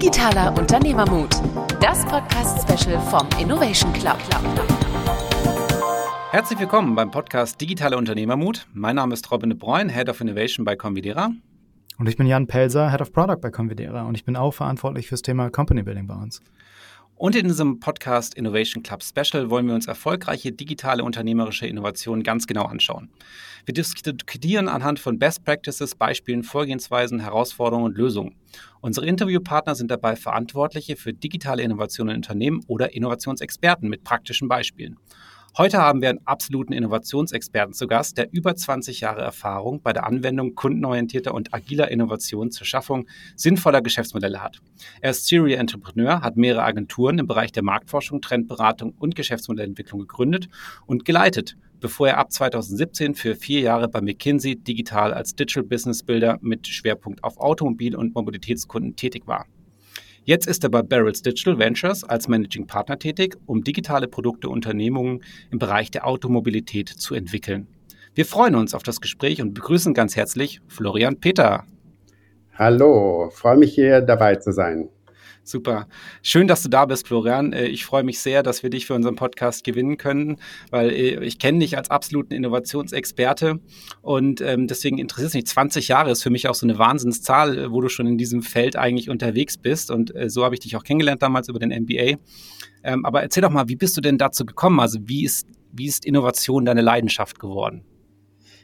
Digitaler Unternehmermut, das Podcast-Special vom Innovation Club. Herzlich willkommen beim Podcast Digitaler Unternehmermut. Mein Name ist Robin de Bruyne, Head of Innovation bei Convidera. Und ich bin Jan Pelzer, Head of Product bei Convidera und ich bin auch verantwortlich fürs Thema Company Building bei uns. Und in diesem Podcast Innovation Club Special wollen wir uns erfolgreiche digitale unternehmerische Innovationen ganz genau anschauen. Wir diskutieren anhand von Best Practices, Beispielen, Vorgehensweisen, Herausforderungen und Lösungen. Unsere Interviewpartner sind dabei Verantwortliche für digitale Innovationen in Unternehmen oder Innovationsexperten mit praktischen Beispielen. Heute haben wir einen absoluten Innovationsexperten zu Gast, der über 20 Jahre Erfahrung bei der Anwendung kundenorientierter und agiler Innovation zur Schaffung sinnvoller Geschäftsmodelle hat. Er ist Serial Entrepreneur, hat mehrere Agenturen im Bereich der Marktforschung, Trendberatung und Geschäftsmodellentwicklung gegründet und geleitet, bevor er ab 2017 für vier Jahre bei McKinsey digital als Digital Business Builder mit Schwerpunkt auf Automobil- und Mobilitätskunden tätig war. Jetzt ist er bei Barrels Digital Ventures als Managing Partner tätig, um digitale Produkte Unternehmungen im Bereich der Automobilität zu entwickeln. Wir freuen uns auf das Gespräch und begrüßen ganz herzlich Florian Peter. Hallo, freue mich hier dabei zu sein. Super. Schön, dass du da bist, Florian. Äh, ich freue mich sehr, dass wir dich für unseren Podcast gewinnen können, weil äh, ich kenne dich als absoluten Innovationsexperte und ähm, deswegen interessiert es mich. 20 Jahre ist für mich auch so eine Wahnsinnszahl, äh, wo du schon in diesem Feld eigentlich unterwegs bist und so habe ich dich auch kennengelernt damals über den MBA. Ähm, aber erzähl doch mal, wie bist du denn dazu gekommen? Also wie ist, wie ist Innovation deine Leidenschaft geworden?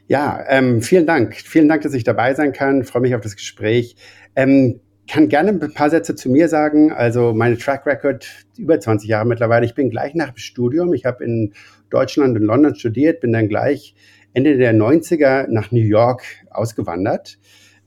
Ja, ähm, vielen Dank. Vielen Dank, dass ich dabei sein kann. Ich freue mich auf das Gespräch. Ähm, kann gerne ein paar Sätze zu mir sagen. Also meine Track Record über 20 Jahre mittlerweile. Ich bin gleich nach dem Studium. Ich habe in Deutschland und London studiert, bin dann gleich Ende der 90er nach New York ausgewandert.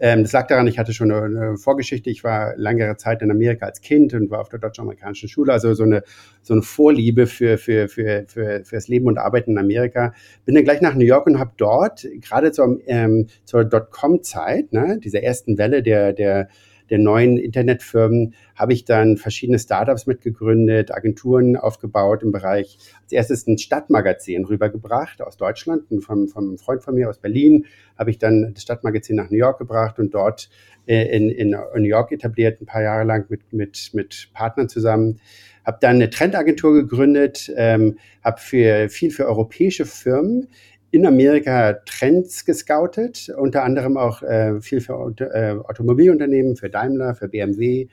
Ähm, das lag daran, ich hatte schon eine, Vorgeschichte. Ich war längere Zeit in Amerika als Kind und war auf der deutsch-amerikanischen Schule. Also so eine, so eine Vorliebe für, für, für, für, für das Leben und Arbeiten in Amerika. Bin dann gleich nach New York und habe dort, gerade zur, ähm, zur Dotcom-Zeit, ne, dieser ersten Welle der, der der neuen Internetfirmen habe ich dann verschiedene Startups mitgegründet, Agenturen aufgebaut im Bereich, als erstes ein Stadtmagazin rübergebracht aus Deutschland und vom, vom Freund von mir aus Berlin habe ich dann das Stadtmagazin nach New York gebracht und dort äh, in, in New York etabliert, ein paar Jahre lang mit, mit, mit Partnern zusammen. Habe dann eine Trendagentur gegründet, ähm, habe für viel für europäische Firmen in Amerika Trends gescoutet, unter anderem auch äh, viel für äh, Automobilunternehmen, für Daimler, für BMW.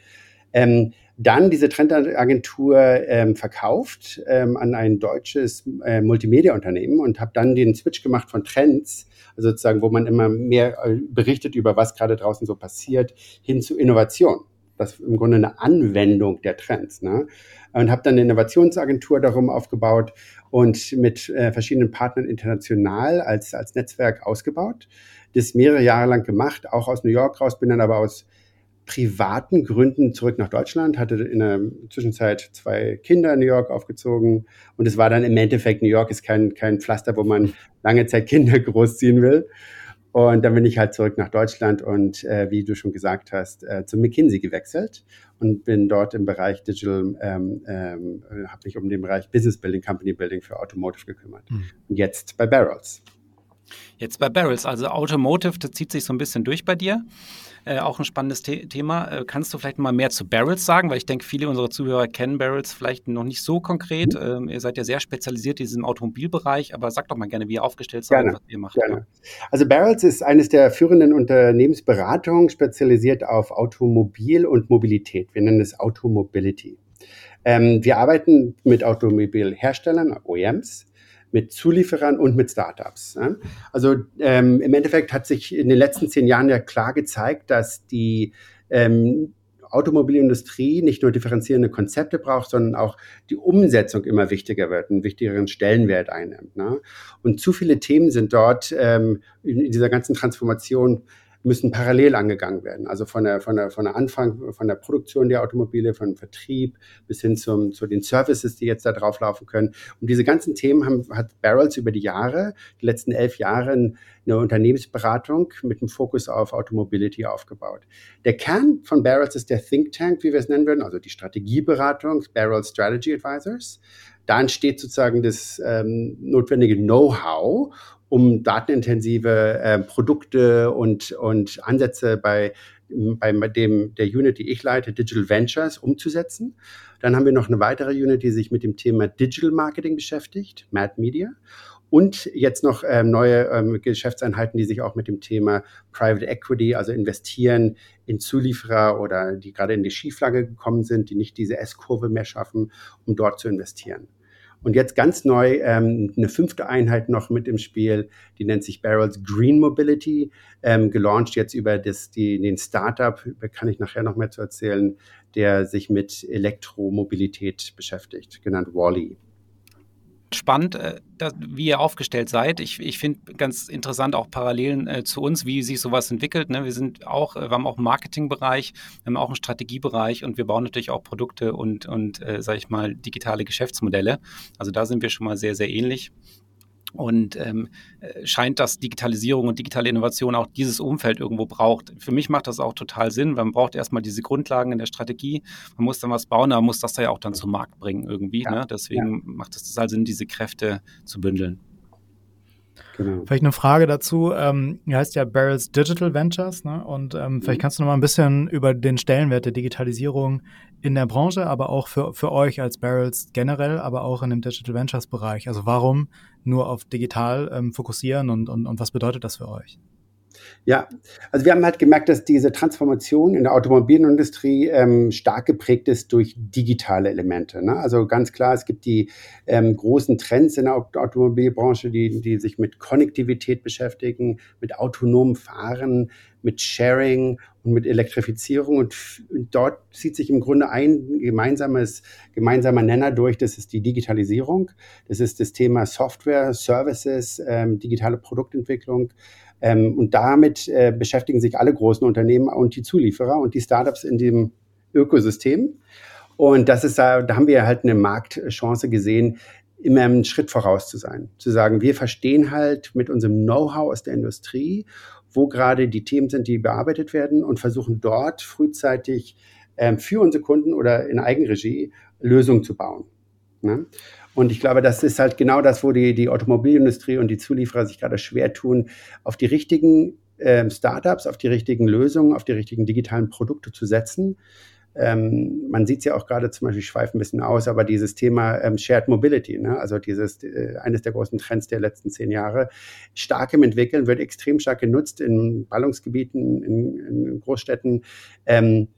Ähm, dann diese Trendagentur ähm, verkauft ähm, an ein deutsches äh, Multimedia-Unternehmen und habe dann den Switch gemacht von Trends, also sozusagen, wo man immer mehr äh, berichtet über was gerade draußen so passiert, hin zu Innovation. Das im Grunde eine Anwendung der Trends. Ne? Und habe dann eine Innovationsagentur darum aufgebaut und mit äh, verschiedenen Partnern international als, als Netzwerk ausgebaut. Das mehrere Jahre lang gemacht, auch aus New York raus, bin dann aber aus privaten Gründen zurück nach Deutschland, hatte in der Zwischenzeit zwei Kinder in New York aufgezogen und es war dann im Endeffekt, New York ist kein, kein Pflaster, wo man lange Zeit Kinder großziehen will. Und dann bin ich halt zurück nach Deutschland und äh, wie du schon gesagt hast, äh, zu McKinsey gewechselt und bin dort im Bereich Digital, ähm, ähm, habe mich um den Bereich Business Building, Company Building für Automotive gekümmert. Mhm. Und jetzt bei Barrels. Jetzt bei Barrels, also Automotive, das zieht sich so ein bisschen durch bei dir. Äh, auch ein spannendes The Thema. Äh, kannst du vielleicht mal mehr zu Barrels sagen? Weil ich denke, viele unserer Zuhörer kennen Barrels vielleicht noch nicht so konkret. Mhm. Ähm, ihr seid ja sehr spezialisiert in diesem Automobilbereich, aber sag doch mal gerne, wie ihr aufgestellt seid gerne, und was ihr macht. Gerne. Also Barrels ist eines der führenden Unternehmensberatungen, spezialisiert auf Automobil und Mobilität. Wir nennen es Automobility. Ähm, wir arbeiten mit Automobilherstellern, OEMs, mit Zulieferern und mit Startups. Ne? Also ähm, im Endeffekt hat sich in den letzten zehn Jahren ja klar gezeigt, dass die ähm, Automobilindustrie nicht nur differenzierende Konzepte braucht, sondern auch die Umsetzung immer wichtiger wird, einen wichtigeren Stellenwert einnimmt. Ne? Und zu viele Themen sind dort ähm, in, in dieser ganzen Transformation müssen parallel angegangen werden. Also von der, von der, von der Anfang, von der Produktion der Automobile, von Vertrieb bis hin zum, zu den Services, die jetzt da drauf laufen können. Und diese ganzen Themen haben, hat Barrels über die Jahre, die letzten elf Jahre, eine Unternehmensberatung mit dem Fokus auf Automobility aufgebaut. Der Kern von Barrels ist der Think Tank, wie wir es nennen würden, also die Strategieberatung, Barrels Strategy Advisors. Da entsteht sozusagen das ähm, notwendige Know-how, um datenintensive äh, Produkte und, und Ansätze bei, bei dem, der Unit, die ich leite, Digital Ventures, umzusetzen. Dann haben wir noch eine weitere Unit, die sich mit dem Thema Digital Marketing beschäftigt, Mad Media. Und jetzt noch ähm, neue ähm, Geschäftseinheiten, die sich auch mit dem Thema Private Equity, also investieren in Zulieferer oder die gerade in die Schieflage gekommen sind, die nicht diese S-Kurve mehr schaffen, um dort zu investieren. Und jetzt ganz neu ähm, eine fünfte Einheit noch mit im Spiel, die nennt sich Barrels Green Mobility, ähm, gelauncht jetzt über das, die, den Startup, kann ich nachher noch mehr zu erzählen, der sich mit Elektromobilität beschäftigt, genannt Wally spannend, äh, wie ihr aufgestellt seid. Ich, ich finde ganz interessant auch Parallelen äh, zu uns, wie sich sowas entwickelt. Ne? Wir sind auch, äh, wir haben auch einen Marketingbereich, wir haben auch einen Strategiebereich und wir bauen natürlich auch Produkte und, und äh, sage ich mal, digitale Geschäftsmodelle. Also da sind wir schon mal sehr, sehr ähnlich. Und ähm, äh, scheint, dass Digitalisierung und digitale Innovation auch dieses Umfeld irgendwo braucht. Für mich macht das auch total Sinn, weil man braucht erstmal diese Grundlagen in der Strategie. Man muss dann was bauen, aber muss das da ja auch dann zum Markt bringen irgendwie. Ja. Ne? Deswegen ja. macht es total Sinn, diese Kräfte zu bündeln. Genau. Vielleicht eine Frage dazu. Ähm, ihr heißt ja Barrels Digital Ventures, ne? Und ähm, mhm. vielleicht kannst du noch mal ein bisschen über den Stellenwert der Digitalisierung in der Branche, aber auch für, für euch als Barrels generell, aber auch in dem Digital Ventures Bereich. Also warum nur auf digital ähm, fokussieren und, und, und was bedeutet das für euch? Ja, also wir haben halt gemerkt, dass diese Transformation in der Automobilindustrie ähm, stark geprägt ist durch digitale Elemente. Ne? Also ganz klar, es gibt die ähm, großen Trends in der Automobilbranche, die, die sich mit Konnektivität beschäftigen, mit autonomem Fahren, mit Sharing und mit Elektrifizierung. Und, und dort zieht sich im Grunde ein gemeinsames, gemeinsamer Nenner durch. Das ist die Digitalisierung. Das ist das Thema Software, Services, ähm, digitale Produktentwicklung. Ähm, und damit äh, beschäftigen sich alle großen Unternehmen und die Zulieferer und die Startups in dem Ökosystem. Und das ist da, da haben wir halt eine Marktchance gesehen, immer einen Schritt voraus zu sein. Zu sagen, wir verstehen halt mit unserem Know-how aus der Industrie, wo gerade die Themen sind, die bearbeitet werden und versuchen dort frühzeitig ähm, für unsere Kunden oder in Eigenregie Lösungen zu bauen. Ne? Und ich glaube, das ist halt genau das, wo die, die Automobilindustrie und die Zulieferer sich gerade schwer tun, auf die richtigen ähm, Startups, auf die richtigen Lösungen, auf die richtigen digitalen Produkte zu setzen. Ähm, man sieht es ja auch gerade zum Beispiel, ich schweife ein bisschen aus, aber dieses Thema ähm, Shared Mobility, ne? also dieses, äh, eines der großen Trends der letzten zehn Jahre, stark im Entwickeln, wird extrem stark genutzt in Ballungsgebieten, in, in Großstädten. Ähm,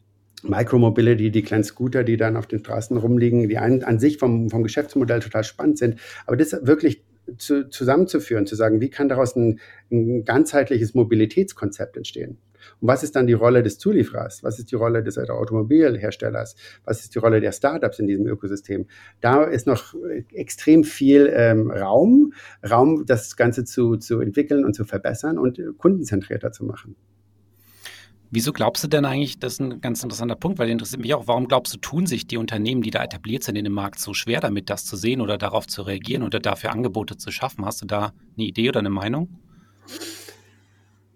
Micromobility, die kleinen Scooter, die dann auf den Straßen rumliegen, die an, an sich vom, vom Geschäftsmodell total spannend sind. Aber das wirklich zu, zusammenzuführen, zu sagen, wie kann daraus ein, ein ganzheitliches Mobilitätskonzept entstehen? Und was ist dann die Rolle des Zulieferers? Was ist die Rolle des Automobilherstellers? Was ist die Rolle der Startups in diesem Ökosystem? Da ist noch extrem viel ähm, Raum, Raum, das Ganze zu, zu entwickeln und zu verbessern und kundenzentrierter zu machen. Wieso glaubst du denn eigentlich, das ist ein ganz interessanter Punkt, weil interessiert mich auch, warum glaubst du, tun sich die Unternehmen, die da etabliert sind in dem Markt, so schwer damit, das zu sehen oder darauf zu reagieren oder dafür Angebote zu schaffen? Hast du da eine Idee oder eine Meinung?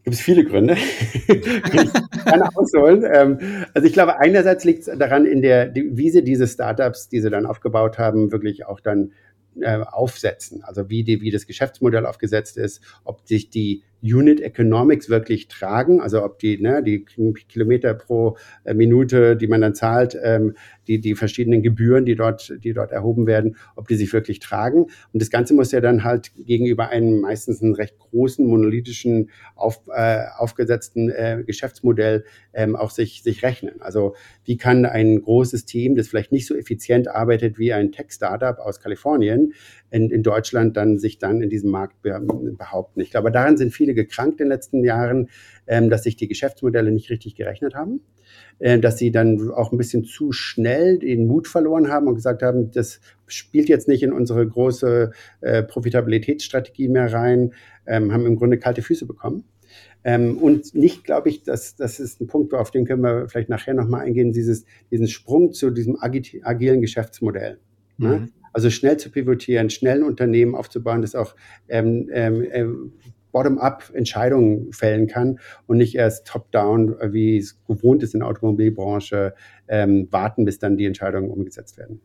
Gibt es viele Gründe. Kann ausholen. Ähm, also ich glaube, einerseits liegt es daran, in der, wie sie diese Startups, die sie dann aufgebaut haben, wirklich auch dann äh, aufsetzen. Also wie, die, wie das Geschäftsmodell aufgesetzt ist, ob sich die Unit Economics wirklich tragen, also ob die, ne, die Kilometer pro äh, Minute, die man dann zahlt, ähm, die, die verschiedenen Gebühren, die dort, die dort erhoben werden, ob die sich wirklich tragen. Und das Ganze muss ja dann halt gegenüber einem meistens einen recht großen, monolithischen, auf, äh, aufgesetzten äh, Geschäftsmodell ähm, auch sich, sich rechnen. Also wie kann ein großes Team, das vielleicht nicht so effizient arbeitet wie ein Tech-Startup aus Kalifornien, in, in Deutschland dann sich dann in diesem Markt behaupten. Ich glaube, daran sind viele gekrankt in den letzten Jahren, ähm, dass sich die Geschäftsmodelle nicht richtig gerechnet haben, äh, dass sie dann auch ein bisschen zu schnell den Mut verloren haben und gesagt haben, das spielt jetzt nicht in unsere große äh, Profitabilitätsstrategie mehr rein, ähm, haben im Grunde kalte Füße bekommen. Ähm, und nicht, glaube ich, dass das ist ein Punkt, auf den können wir vielleicht nachher nochmal eingehen, dieses, diesen Sprung zu diesem agilen Geschäftsmodell. Ne? Mhm. Ne? Also schnell zu pivotieren, schnell ein Unternehmen aufzubauen, das auch ähm, ähm, äh, bottom-up Entscheidungen fällen kann und nicht erst top-down, wie es gewohnt ist in der Automobilbranche, ähm, warten, bis dann die Entscheidungen umgesetzt werden.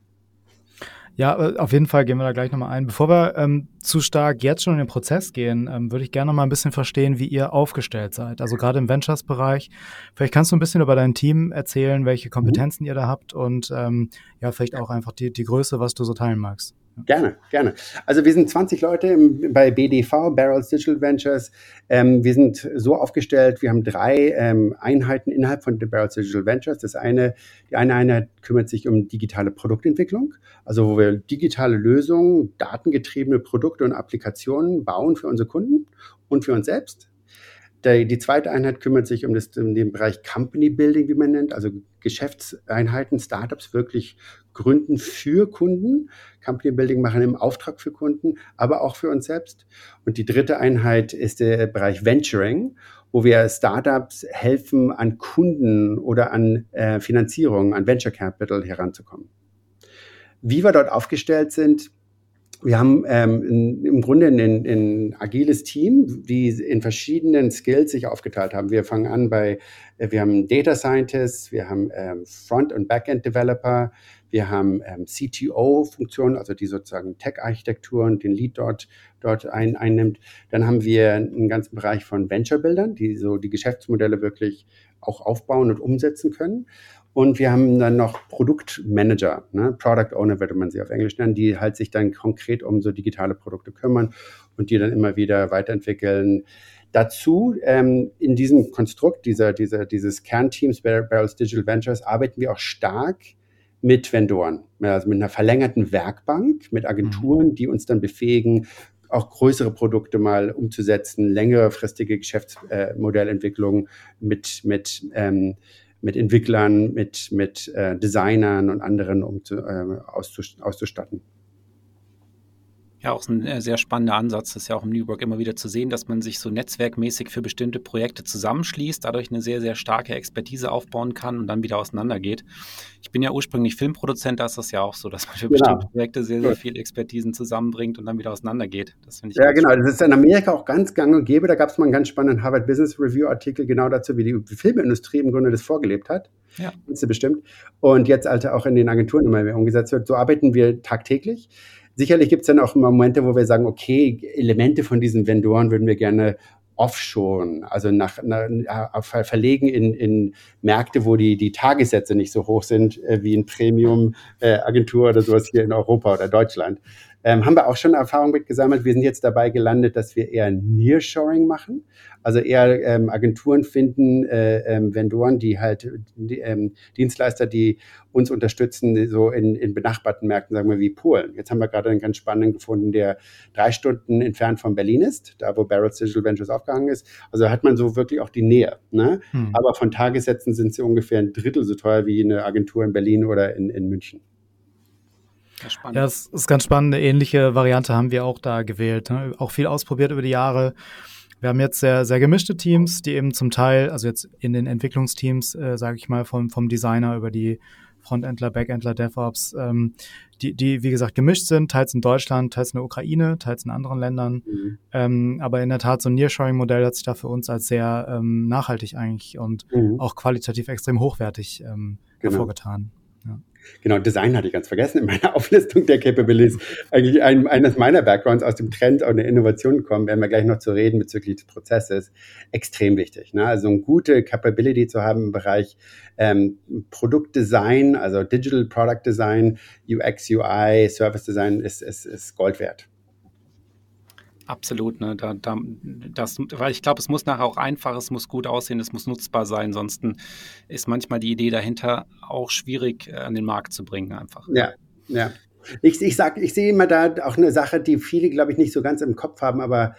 Ja, auf jeden Fall gehen wir da gleich nochmal ein. Bevor wir ähm, zu stark jetzt schon in den Prozess gehen, ähm, würde ich gerne noch mal ein bisschen verstehen, wie ihr aufgestellt seid. Also gerade im Ventures-Bereich. Vielleicht kannst du ein bisschen über dein Team erzählen, welche Kompetenzen mhm. ihr da habt und ähm, ja, vielleicht auch einfach die, die Größe, was du so teilen magst. Gerne, gerne. Also wir sind 20 Leute bei BDV, Barrels Digital Ventures. Ähm, wir sind so aufgestellt, wir haben drei ähm, Einheiten innerhalb von Barrels Digital Ventures. Das eine, die eine Einheit kümmert sich um digitale Produktentwicklung, also wo wir digitale Lösungen, datengetriebene Produkte und Applikationen bauen für unsere Kunden und für uns selbst. Die, die zweite Einheit kümmert sich um, das, um den Bereich Company Building, wie man nennt, also Geschäftseinheiten, Startups wirklich gründen für Kunden. Company Building machen im Auftrag für Kunden, aber auch für uns selbst. Und die dritte Einheit ist der Bereich Venturing, wo wir Startups helfen, an Kunden oder an äh, Finanzierung, an Venture Capital heranzukommen. Wie wir dort aufgestellt sind, wir haben ähm, in, im Grunde ein, ein, agiles Team, die in verschiedenen Skills sich aufgeteilt haben. Wir fangen an bei, äh, wir haben Data Scientists, wir haben ähm, Front- und Backend Developer, wir haben ähm, CTO-Funktionen, also die sozusagen Tech-Architektur und den Lead dort, dort ein, einnimmt. Dann haben wir einen ganzen Bereich von Venture-Bildern, die so die Geschäftsmodelle wirklich auch aufbauen und umsetzen können. Und wir haben dann noch Produktmanager, ne? Product Owner würde man sie auf Englisch nennen, die halt sich dann konkret um so digitale Produkte kümmern und die dann immer wieder weiterentwickeln. Dazu ähm, in diesem Konstrukt dieser, dieser, dieses Kernteams Barrels Digital Ventures arbeiten wir auch stark mit Vendoren, also mit einer verlängerten Werkbank, mit Agenturen, mhm. die uns dann befähigen, auch größere Produkte mal umzusetzen, längerefristige Geschäftsmodellentwicklungen mit, mit ähm, mit Entwicklern, mit, mit äh, Designern und anderen um zu, äh, auszustatten. Ja, auch ein äh, sehr spannender Ansatz, das ist ja auch im New Work immer wieder zu sehen, dass man sich so netzwerkmäßig für bestimmte Projekte zusammenschließt, dadurch eine sehr, sehr starke Expertise aufbauen kann und dann wieder auseinandergeht. Ich bin ja ursprünglich Filmproduzent, da ist das ja auch so, dass man für genau. bestimmte Projekte sehr, sehr viel Expertisen zusammenbringt und dann wieder auseinandergeht. Das finde ich Ja, genau. Spannend. Das ist in Amerika auch ganz gang und gäbe. Da gab es mal einen ganz spannenden Harvard Business Review Artikel genau dazu, wie die Filmindustrie im Grunde das vorgelebt hat. Ja. Kennst du bestimmt. Und jetzt also auch in den Agenturen immer mehr umgesetzt wird. So arbeiten wir tagtäglich. Sicherlich gibt es dann auch Momente, wo wir sagen, okay, Elemente von diesen Vendoren würden wir gerne offshore, also nach, nach verlegen in, in Märkte, wo die, die Tagessätze nicht so hoch sind äh, wie in Premium-Agentur äh, oder sowas hier in Europa oder Deutschland. Ähm, haben wir auch schon Erfahrung mit gesammelt. Wir sind jetzt dabei gelandet, dass wir eher Nearshoring machen. Also eher ähm, Agenturen finden, äh, ähm, Vendoren, die halt die, ähm, Dienstleister, die uns unterstützen, so in, in benachbarten Märkten, sagen wir wie Polen. Jetzt haben wir gerade einen ganz spannenden gefunden, der drei Stunden entfernt von Berlin ist, da wo Barrett's Digital Ventures aufgehangen ist. Also hat man so wirklich auch die Nähe. Ne? Hm. Aber von Tagessätzen sind sie ungefähr ein Drittel so teuer wie eine Agentur in Berlin oder in, in München. Ja, ja, das ist ganz spannend. Eine ähnliche Variante haben wir auch da gewählt. Ne? Auch viel ausprobiert über die Jahre. Wir haben jetzt sehr, sehr gemischte Teams, die eben zum Teil, also jetzt in den Entwicklungsteams, äh, sage ich mal, vom, vom Designer über die Frontendler, Backendler, DevOps, ähm, die, die, wie gesagt, gemischt sind, teils in Deutschland, teils in der Ukraine, teils in anderen Ländern. Mhm. Ähm, aber in der Tat, so ein Nearshoring-Modell hat sich da für uns als sehr ähm, nachhaltig eigentlich und mhm. auch qualitativ extrem hochwertig ähm, genau. hervorgetan. Genau, Design hatte ich ganz vergessen in meiner Auflistung der Capabilities. Eigentlich ein, eines meiner Backgrounds aus dem Trend und der Innovation kommen, werden wir gleich noch zu reden bezüglich des Prozesses, extrem wichtig. Ne? Also eine gute Capability zu haben im Bereich ähm, Produktdesign, also Digital Product Design, UX, UI, Service Design ist, ist, ist Gold wert. Absolut, ne? Da, da, das, weil ich glaube, es muss nachher auch einfach, es muss gut aussehen, es muss nutzbar sein. Ansonsten ist manchmal die Idee dahinter auch schwierig äh, an den Markt zu bringen, einfach. Ja, ja. Ich, ich ich sehe immer da auch eine Sache, die viele, glaube ich, nicht so ganz im Kopf haben, aber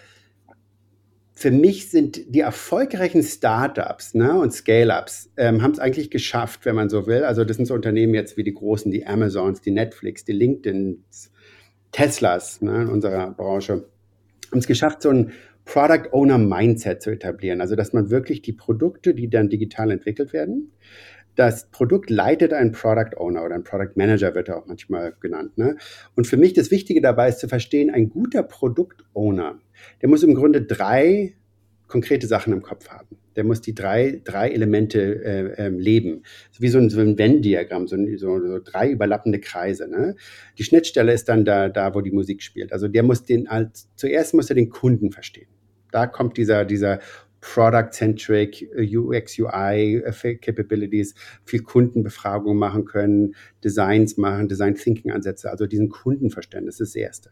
für mich sind die erfolgreichen Startups ne, und Scale-Ups ähm, haben es eigentlich geschafft, wenn man so will. Also das sind so Unternehmen jetzt wie die großen, die Amazons, die Netflix, die LinkedIns, Teslas ne, in unserer Branche haben es geschafft, so ein Product Owner Mindset zu etablieren. Also, dass man wirklich die Produkte, die dann digital entwickelt werden, das Produkt leitet ein Product Owner oder ein Product Manager wird er auch manchmal genannt. Ne? Und für mich das Wichtige dabei ist zu verstehen, ein guter Product Owner, der muss im Grunde drei konkrete Sachen im Kopf haben. Der muss die drei, drei Elemente äh, äh, leben. Wie so ein, so ein Venn-Diagramm, so, so, so, drei überlappende Kreise. Ne? Die Schnittstelle ist dann da, da, wo die Musik spielt. Also der muss den als zuerst muss er den Kunden verstehen. Da kommt dieser, dieser Product-Centric UX, UI Capabilities, viel Kundenbefragung machen können, Designs machen, Design Thinking Ansätze, also diesen Kundenverständnis ist das Erste.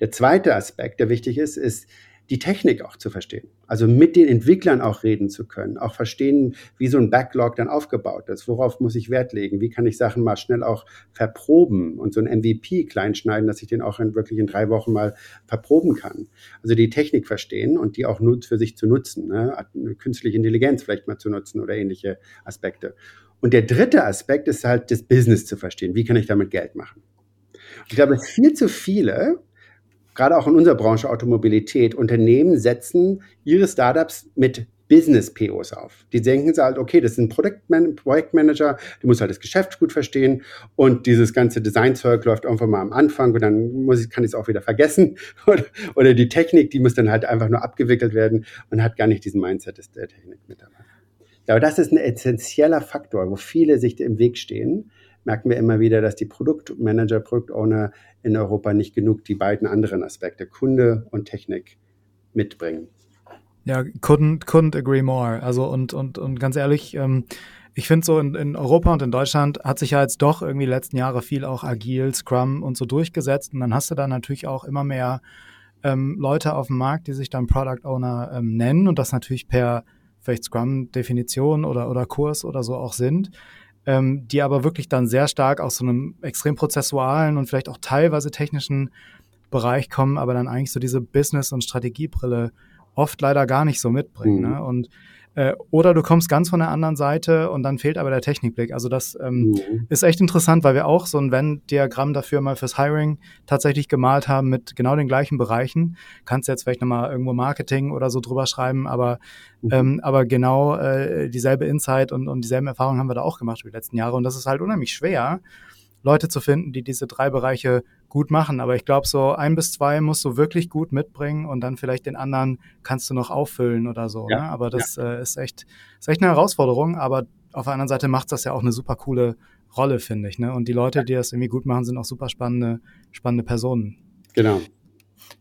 Der zweite Aspekt, der wichtig ist, ist die Technik auch zu verstehen. Also mit den Entwicklern auch reden zu können, auch verstehen, wie so ein Backlog dann aufgebaut ist, worauf muss ich Wert legen, wie kann ich Sachen mal schnell auch verproben und so ein MVP kleinschneiden, dass ich den auch in, wirklich in drei Wochen mal verproben kann. Also die Technik verstehen und die auch für sich zu nutzen, ne? künstliche Intelligenz vielleicht mal zu nutzen oder ähnliche Aspekte. Und der dritte Aspekt ist halt das Business zu verstehen. Wie kann ich damit Geld machen? Ich glaube, viel zu viele gerade auch in unserer Branche Automobilität, Unternehmen setzen ihre Startups mit Business-POs auf. Die denken halt, okay, das ist ein Projektmanager, der muss halt das Geschäft gut verstehen und dieses ganze Designzeug läuft irgendwann mal am Anfang und dann muss ich, kann ich es auch wieder vergessen. Oder, die Technik, die muss dann halt einfach nur abgewickelt werden und hat gar nicht diesen Mindset der Technik mit dabei. Aber das ist ein essentieller Faktor, wo viele sich im Weg stehen merken wir immer wieder, dass die Produktmanager, Produktowner in Europa nicht genug die beiden anderen Aspekte, Kunde und Technik, mitbringen. Ja, couldn't, couldn't agree more. Also und, und, und ganz ehrlich, ähm, ich finde so in, in Europa und in Deutschland hat sich ja jetzt doch irgendwie die letzten Jahre viel auch agil, Scrum und so durchgesetzt. Und dann hast du da natürlich auch immer mehr ähm, Leute auf dem Markt, die sich dann Product Owner ähm, nennen und das natürlich per vielleicht Scrum-Definition oder, oder Kurs oder so auch sind ähm, die aber wirklich dann sehr stark aus so einem extrem prozessualen und vielleicht auch teilweise technischen Bereich kommen, aber dann eigentlich so diese Business- und Strategiebrille oft leider gar nicht so mitbringen. Mhm. Ne? Und äh, oder du kommst ganz von der anderen Seite und dann fehlt aber der Technikblick. Also das ähm, mhm. ist echt interessant, weil wir auch so ein Venn-Diagramm dafür mal fürs Hiring tatsächlich gemalt haben mit genau den gleichen Bereichen. Kannst jetzt vielleicht nochmal irgendwo Marketing oder so drüber schreiben, aber, mhm. ähm, aber genau äh, dieselbe Insight und, und dieselben Erfahrungen haben wir da auch gemacht über die letzten Jahre. Und das ist halt unheimlich schwer, Leute zu finden, die diese drei Bereiche gut machen. Aber ich glaube, so ein bis zwei musst du wirklich gut mitbringen und dann vielleicht den anderen kannst du noch auffüllen oder so. Ja, ne? Aber das ja. äh, ist, echt, ist echt eine Herausforderung. Aber auf der anderen Seite macht das ja auch eine super coole Rolle, finde ich. Ne? Und die Leute, die das irgendwie gut machen, sind auch super spannende, spannende Personen. Genau.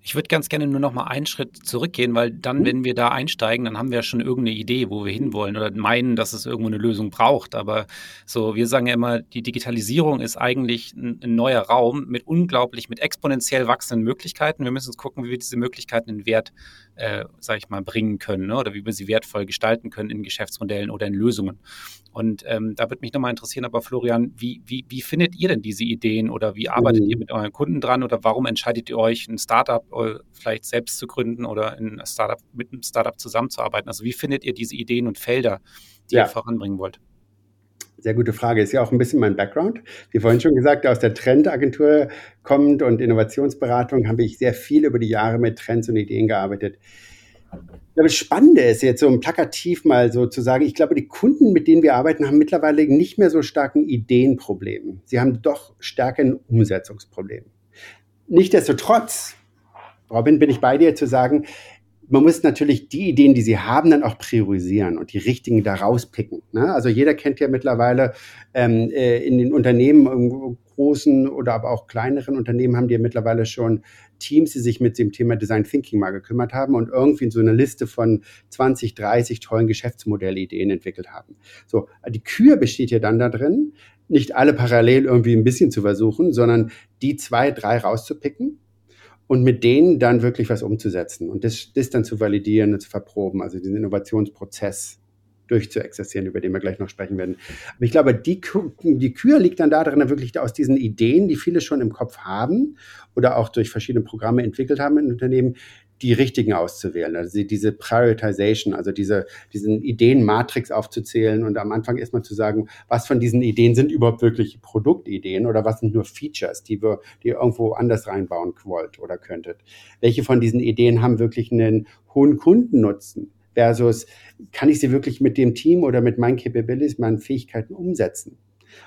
Ich würde ganz gerne nur noch mal einen Schritt zurückgehen, weil dann, mhm. wenn wir da einsteigen, dann haben wir schon irgendeine Idee, wo wir hinwollen oder meinen, dass es irgendwo eine Lösung braucht. Aber so, wir sagen ja immer, die Digitalisierung ist eigentlich ein, ein neuer Raum mit unglaublich, mit exponentiell wachsenden Möglichkeiten. Wir müssen uns gucken, wie wir diese Möglichkeiten in Wert, äh, sage ich mal, bringen können ne? oder wie wir sie wertvoll gestalten können in Geschäftsmodellen oder in Lösungen. Und ähm, da würde mich nochmal interessieren, aber Florian, wie, wie, wie findet ihr denn diese Ideen oder wie arbeitet mhm. ihr mit euren Kunden dran oder warum entscheidet ihr euch, ein Startup äh, vielleicht selbst zu gründen oder in Startup, mit einem Startup zusammenzuarbeiten? Also wie findet ihr diese Ideen und Felder, die ja. ihr voranbringen wollt? Sehr gute Frage. Ist ja auch ein bisschen mein Background. Wie vorhin schon gesagt, aus der Trendagentur kommt und Innovationsberatung habe ich sehr viel über die Jahre mit Trends und Ideen gearbeitet das Spannende ist jetzt so um plakativ mal so zu sagen, ich glaube, die Kunden, mit denen wir arbeiten, haben mittlerweile nicht mehr so starken Ideenproblem. Sie haben doch stärker ein Umsetzungsproblem. Nichtsdestotrotz, Robin, bin ich bei dir zu sagen, man muss natürlich die Ideen, die sie haben, dann auch priorisieren und die richtigen da rauspicken. Ne? Also jeder kennt ja mittlerweile ähm, äh, in den Unternehmen, großen oder aber auch kleineren Unternehmen haben die ja mittlerweile schon Teams, die sich mit dem Thema Design Thinking mal gekümmert haben und irgendwie so eine Liste von 20, 30 tollen Geschäftsmodellideen entwickelt haben. So, die Kür besteht ja dann da drin, nicht alle parallel irgendwie ein bisschen zu versuchen, sondern die zwei, drei rauszupicken und mit denen dann wirklich was umzusetzen und das, das dann zu validieren und zu verproben, also diesen Innovationsprozess durchzuexerzieren, über den wir gleich noch sprechen werden. Aber ich glaube, die, die Kür liegt dann darin, wirklich aus diesen Ideen, die viele schon im Kopf haben oder auch durch verschiedene Programme entwickelt haben in Unternehmen, die richtigen auszuwählen. Also diese Prioritization, also diese, diesen Ideenmatrix aufzuzählen und am Anfang erstmal zu sagen, was von diesen Ideen sind überhaupt wirklich Produktideen oder was sind nur Features, die wir, die ihr irgendwo anders reinbauen wollt oder könntet. Welche von diesen Ideen haben wirklich einen hohen Kundennutzen? versus kann ich sie wirklich mit dem Team oder mit meinen Capabilities, meinen Fähigkeiten umsetzen?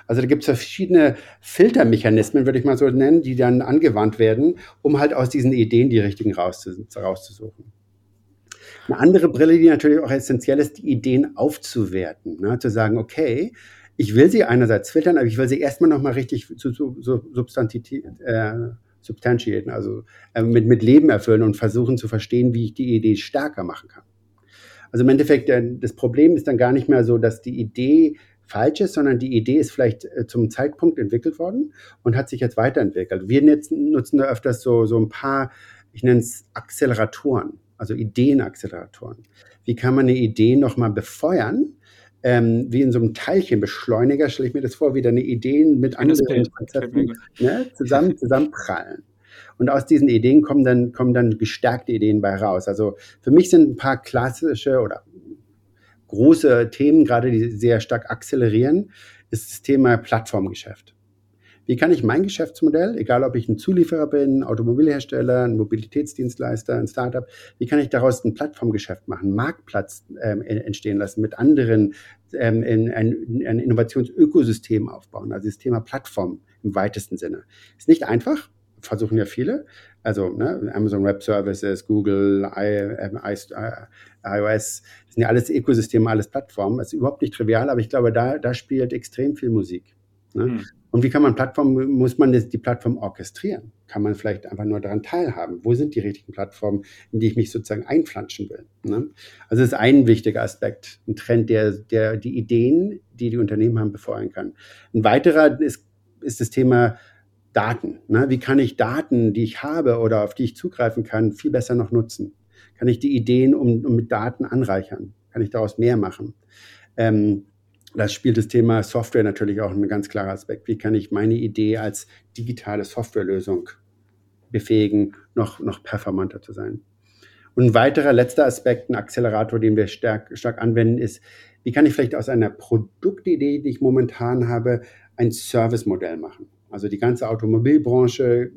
Also da gibt es verschiedene Filtermechanismen, würde ich mal so nennen, die dann angewandt werden, um halt aus diesen Ideen die richtigen rauszusuchen. Eine andere Brille, die natürlich auch essentiell ist, die Ideen aufzuwerten. Ne? Zu sagen, okay, ich will sie einerseits filtern, aber ich will sie erstmal nochmal richtig zu, zu, zu äh, substantiaten, also äh, mit, mit Leben erfüllen und versuchen zu verstehen, wie ich die Idee stärker machen kann. Also im Endeffekt, äh, das Problem ist dann gar nicht mehr so, dass die Idee falsch ist, sondern die Idee ist vielleicht äh, zum Zeitpunkt entwickelt worden und hat sich jetzt weiterentwickelt. Wir nutzen da öfters so, so ein paar, ich nenne es Acceleratoren, also Ideenacceleratoren. Wie kann man eine Idee nochmal befeuern? Ähm, wie in so einem Teilchenbeschleuniger stelle ich mir das vor, wie deine Ideen mit anderen Konzepten ne, zusammen, zusammenprallen. Und aus diesen Ideen kommen dann, kommen dann gestärkte Ideen bei raus. Also für mich sind ein paar klassische oder große Themen, gerade die sehr stark akzelerieren, ist das Thema Plattformgeschäft. Wie kann ich mein Geschäftsmodell, egal ob ich ein Zulieferer bin, Automobilhersteller, ein Mobilitätsdienstleister, ein Startup, wie kann ich daraus ein Plattformgeschäft machen, Marktplatz ähm, entstehen lassen, mit anderen ähm, in ein, ein Innovationsökosystem aufbauen, also das Thema Plattform im weitesten Sinne. Ist nicht einfach, versuchen ja viele. Also ne, Amazon Web Services, Google, I, I, iOS, das sind ja alles Ökosysteme, alles Plattformen. Das ist überhaupt nicht trivial, aber ich glaube, da, da spielt extrem viel Musik. Ne? Mhm. Und wie kann man Plattformen, muss man die Plattform orchestrieren? Kann man vielleicht einfach nur daran teilhaben? Wo sind die richtigen Plattformen, in die ich mich sozusagen einflanschen will? Ne? Also das ist ein wichtiger Aspekt, ein Trend, der, der die Ideen, die die Unternehmen haben, befeuern kann. Ein weiterer ist, ist das Thema Daten. Ne? Wie kann ich Daten, die ich habe oder auf die ich zugreifen kann, viel besser noch nutzen? Kann ich die Ideen um, um mit Daten anreichern? Kann ich daraus mehr machen? Ähm, das spielt das Thema Software natürlich auch ein ganz klarer Aspekt. Wie kann ich meine Idee als digitale Softwarelösung befähigen, noch, noch performanter zu sein? Und ein weiterer letzter Aspekt, ein Accelerator, den wir stark, stark anwenden, ist, wie kann ich vielleicht aus einer Produktidee, die ich momentan habe, ein Servicemodell machen? Also die ganze Automobilbranche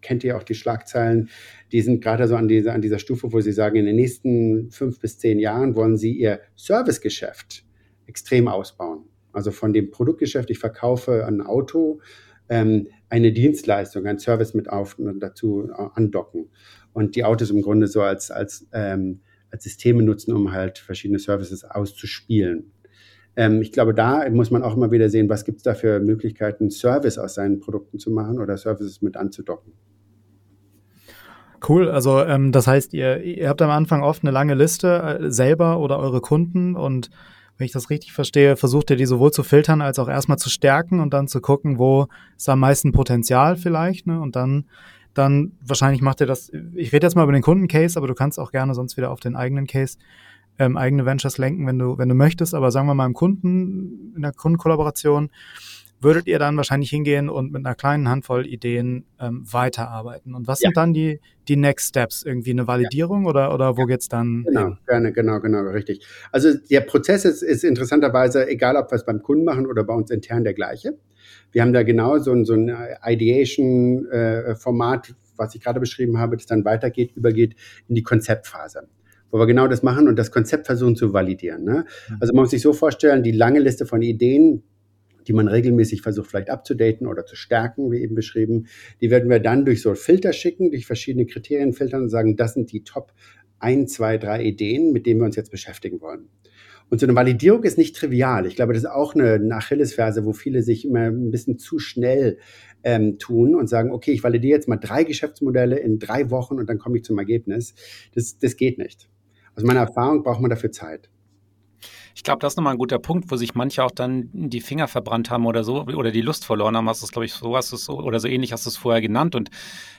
kennt ihr auch die Schlagzeilen, die sind gerade so an dieser, an dieser Stufe, wo sie sagen, in den nächsten fünf bis zehn Jahren wollen sie ihr Servicegeschäft extrem ausbauen. Also von dem Produktgeschäft, ich verkaufe ein Auto, ähm, eine Dienstleistung, ein Service mit auf dazu äh, andocken. Und die Autos im Grunde so als, als, ähm, als Systeme nutzen, um halt verschiedene Services auszuspielen. Ähm, ich glaube, da muss man auch immer wieder sehen, was gibt es da für Möglichkeiten, Service aus seinen Produkten zu machen oder Services mit anzudocken. Cool, also ähm, das heißt, ihr, ihr habt am Anfang oft eine lange Liste äh, selber oder eure Kunden und wenn ich das richtig verstehe, versucht ihr die sowohl zu filtern als auch erstmal zu stärken und dann zu gucken, wo ist am meisten Potenzial vielleicht, ne? Und dann, dann wahrscheinlich macht ihr das, ich rede jetzt mal über den Kundencase, aber du kannst auch gerne sonst wieder auf den eigenen Case ähm, eigene Ventures lenken, wenn du, wenn du möchtest. Aber sagen wir mal im Kunden, in der Kundenkollaboration, würdet ihr dann wahrscheinlich hingehen und mit einer kleinen Handvoll Ideen ähm, weiterarbeiten. Und was ja. sind dann die, die Next Steps? Irgendwie eine Validierung ja. oder, oder wo ja. geht's dann? Genau, hin? gerne, genau, genau, richtig. Also der Prozess ist, ist interessanterweise, egal ob wir es beim Kunden machen oder bei uns intern der gleiche. Wir haben da genau so ein, so ein Ideation-Format, äh, was ich gerade beschrieben habe, das dann weitergeht, übergeht in die Konzeptphase wo wir genau das machen und das Konzept versuchen zu validieren. Ne? Mhm. Also man muss sich so vorstellen, die lange Liste von Ideen, die man regelmäßig versucht vielleicht abzudaten oder zu stärken, wie eben beschrieben. Die werden wir dann durch so Filter schicken, durch verschiedene Kriterien filtern und sagen, das sind die Top ein, zwei, drei Ideen, mit denen wir uns jetzt beschäftigen wollen. Und so eine Validierung ist nicht trivial. Ich glaube, das ist auch eine, eine Achillesferse, wo viele sich immer ein bisschen zu schnell ähm, tun und sagen, okay, ich validiere jetzt mal drei Geschäftsmodelle in drei Wochen und dann komme ich zum Ergebnis. Das, das geht nicht. Aus meiner Erfahrung braucht man dafür Zeit. Ich glaube, das ist nochmal ein guter Punkt, wo sich manche auch dann die Finger verbrannt haben oder so oder die Lust verloren haben. Hast du es, glaube ich, so hast du es oder so ähnlich hast du es vorher genannt. Und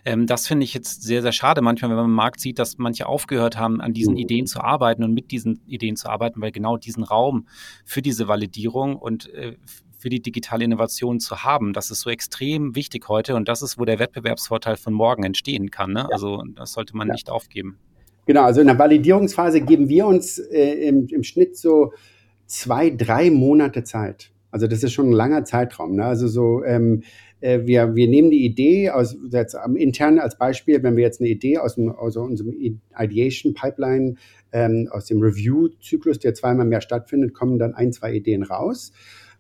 ähm, das finde ich jetzt sehr, sehr schade manchmal, wenn man im Markt sieht, dass manche aufgehört haben, an diesen mhm. Ideen zu arbeiten und mit diesen Ideen zu arbeiten, weil genau diesen Raum für diese Validierung und äh, für die digitale Innovation zu haben. Das ist so extrem wichtig heute und das ist, wo der Wettbewerbsvorteil von morgen entstehen kann. Ne? Ja. Also das sollte man ja. nicht aufgeben. Genau, also in der Validierungsphase geben wir uns äh, im, im Schnitt so zwei, drei Monate Zeit. Also das ist schon ein langer Zeitraum. Ne? Also so, ähm, äh, wir, wir nehmen die Idee aus, jetzt am intern als Beispiel, wenn wir jetzt eine Idee aus, dem, aus unserem Ideation Pipeline, ähm, aus dem Review-Zyklus, der zweimal mehr stattfindet, kommen dann ein, zwei Ideen raus.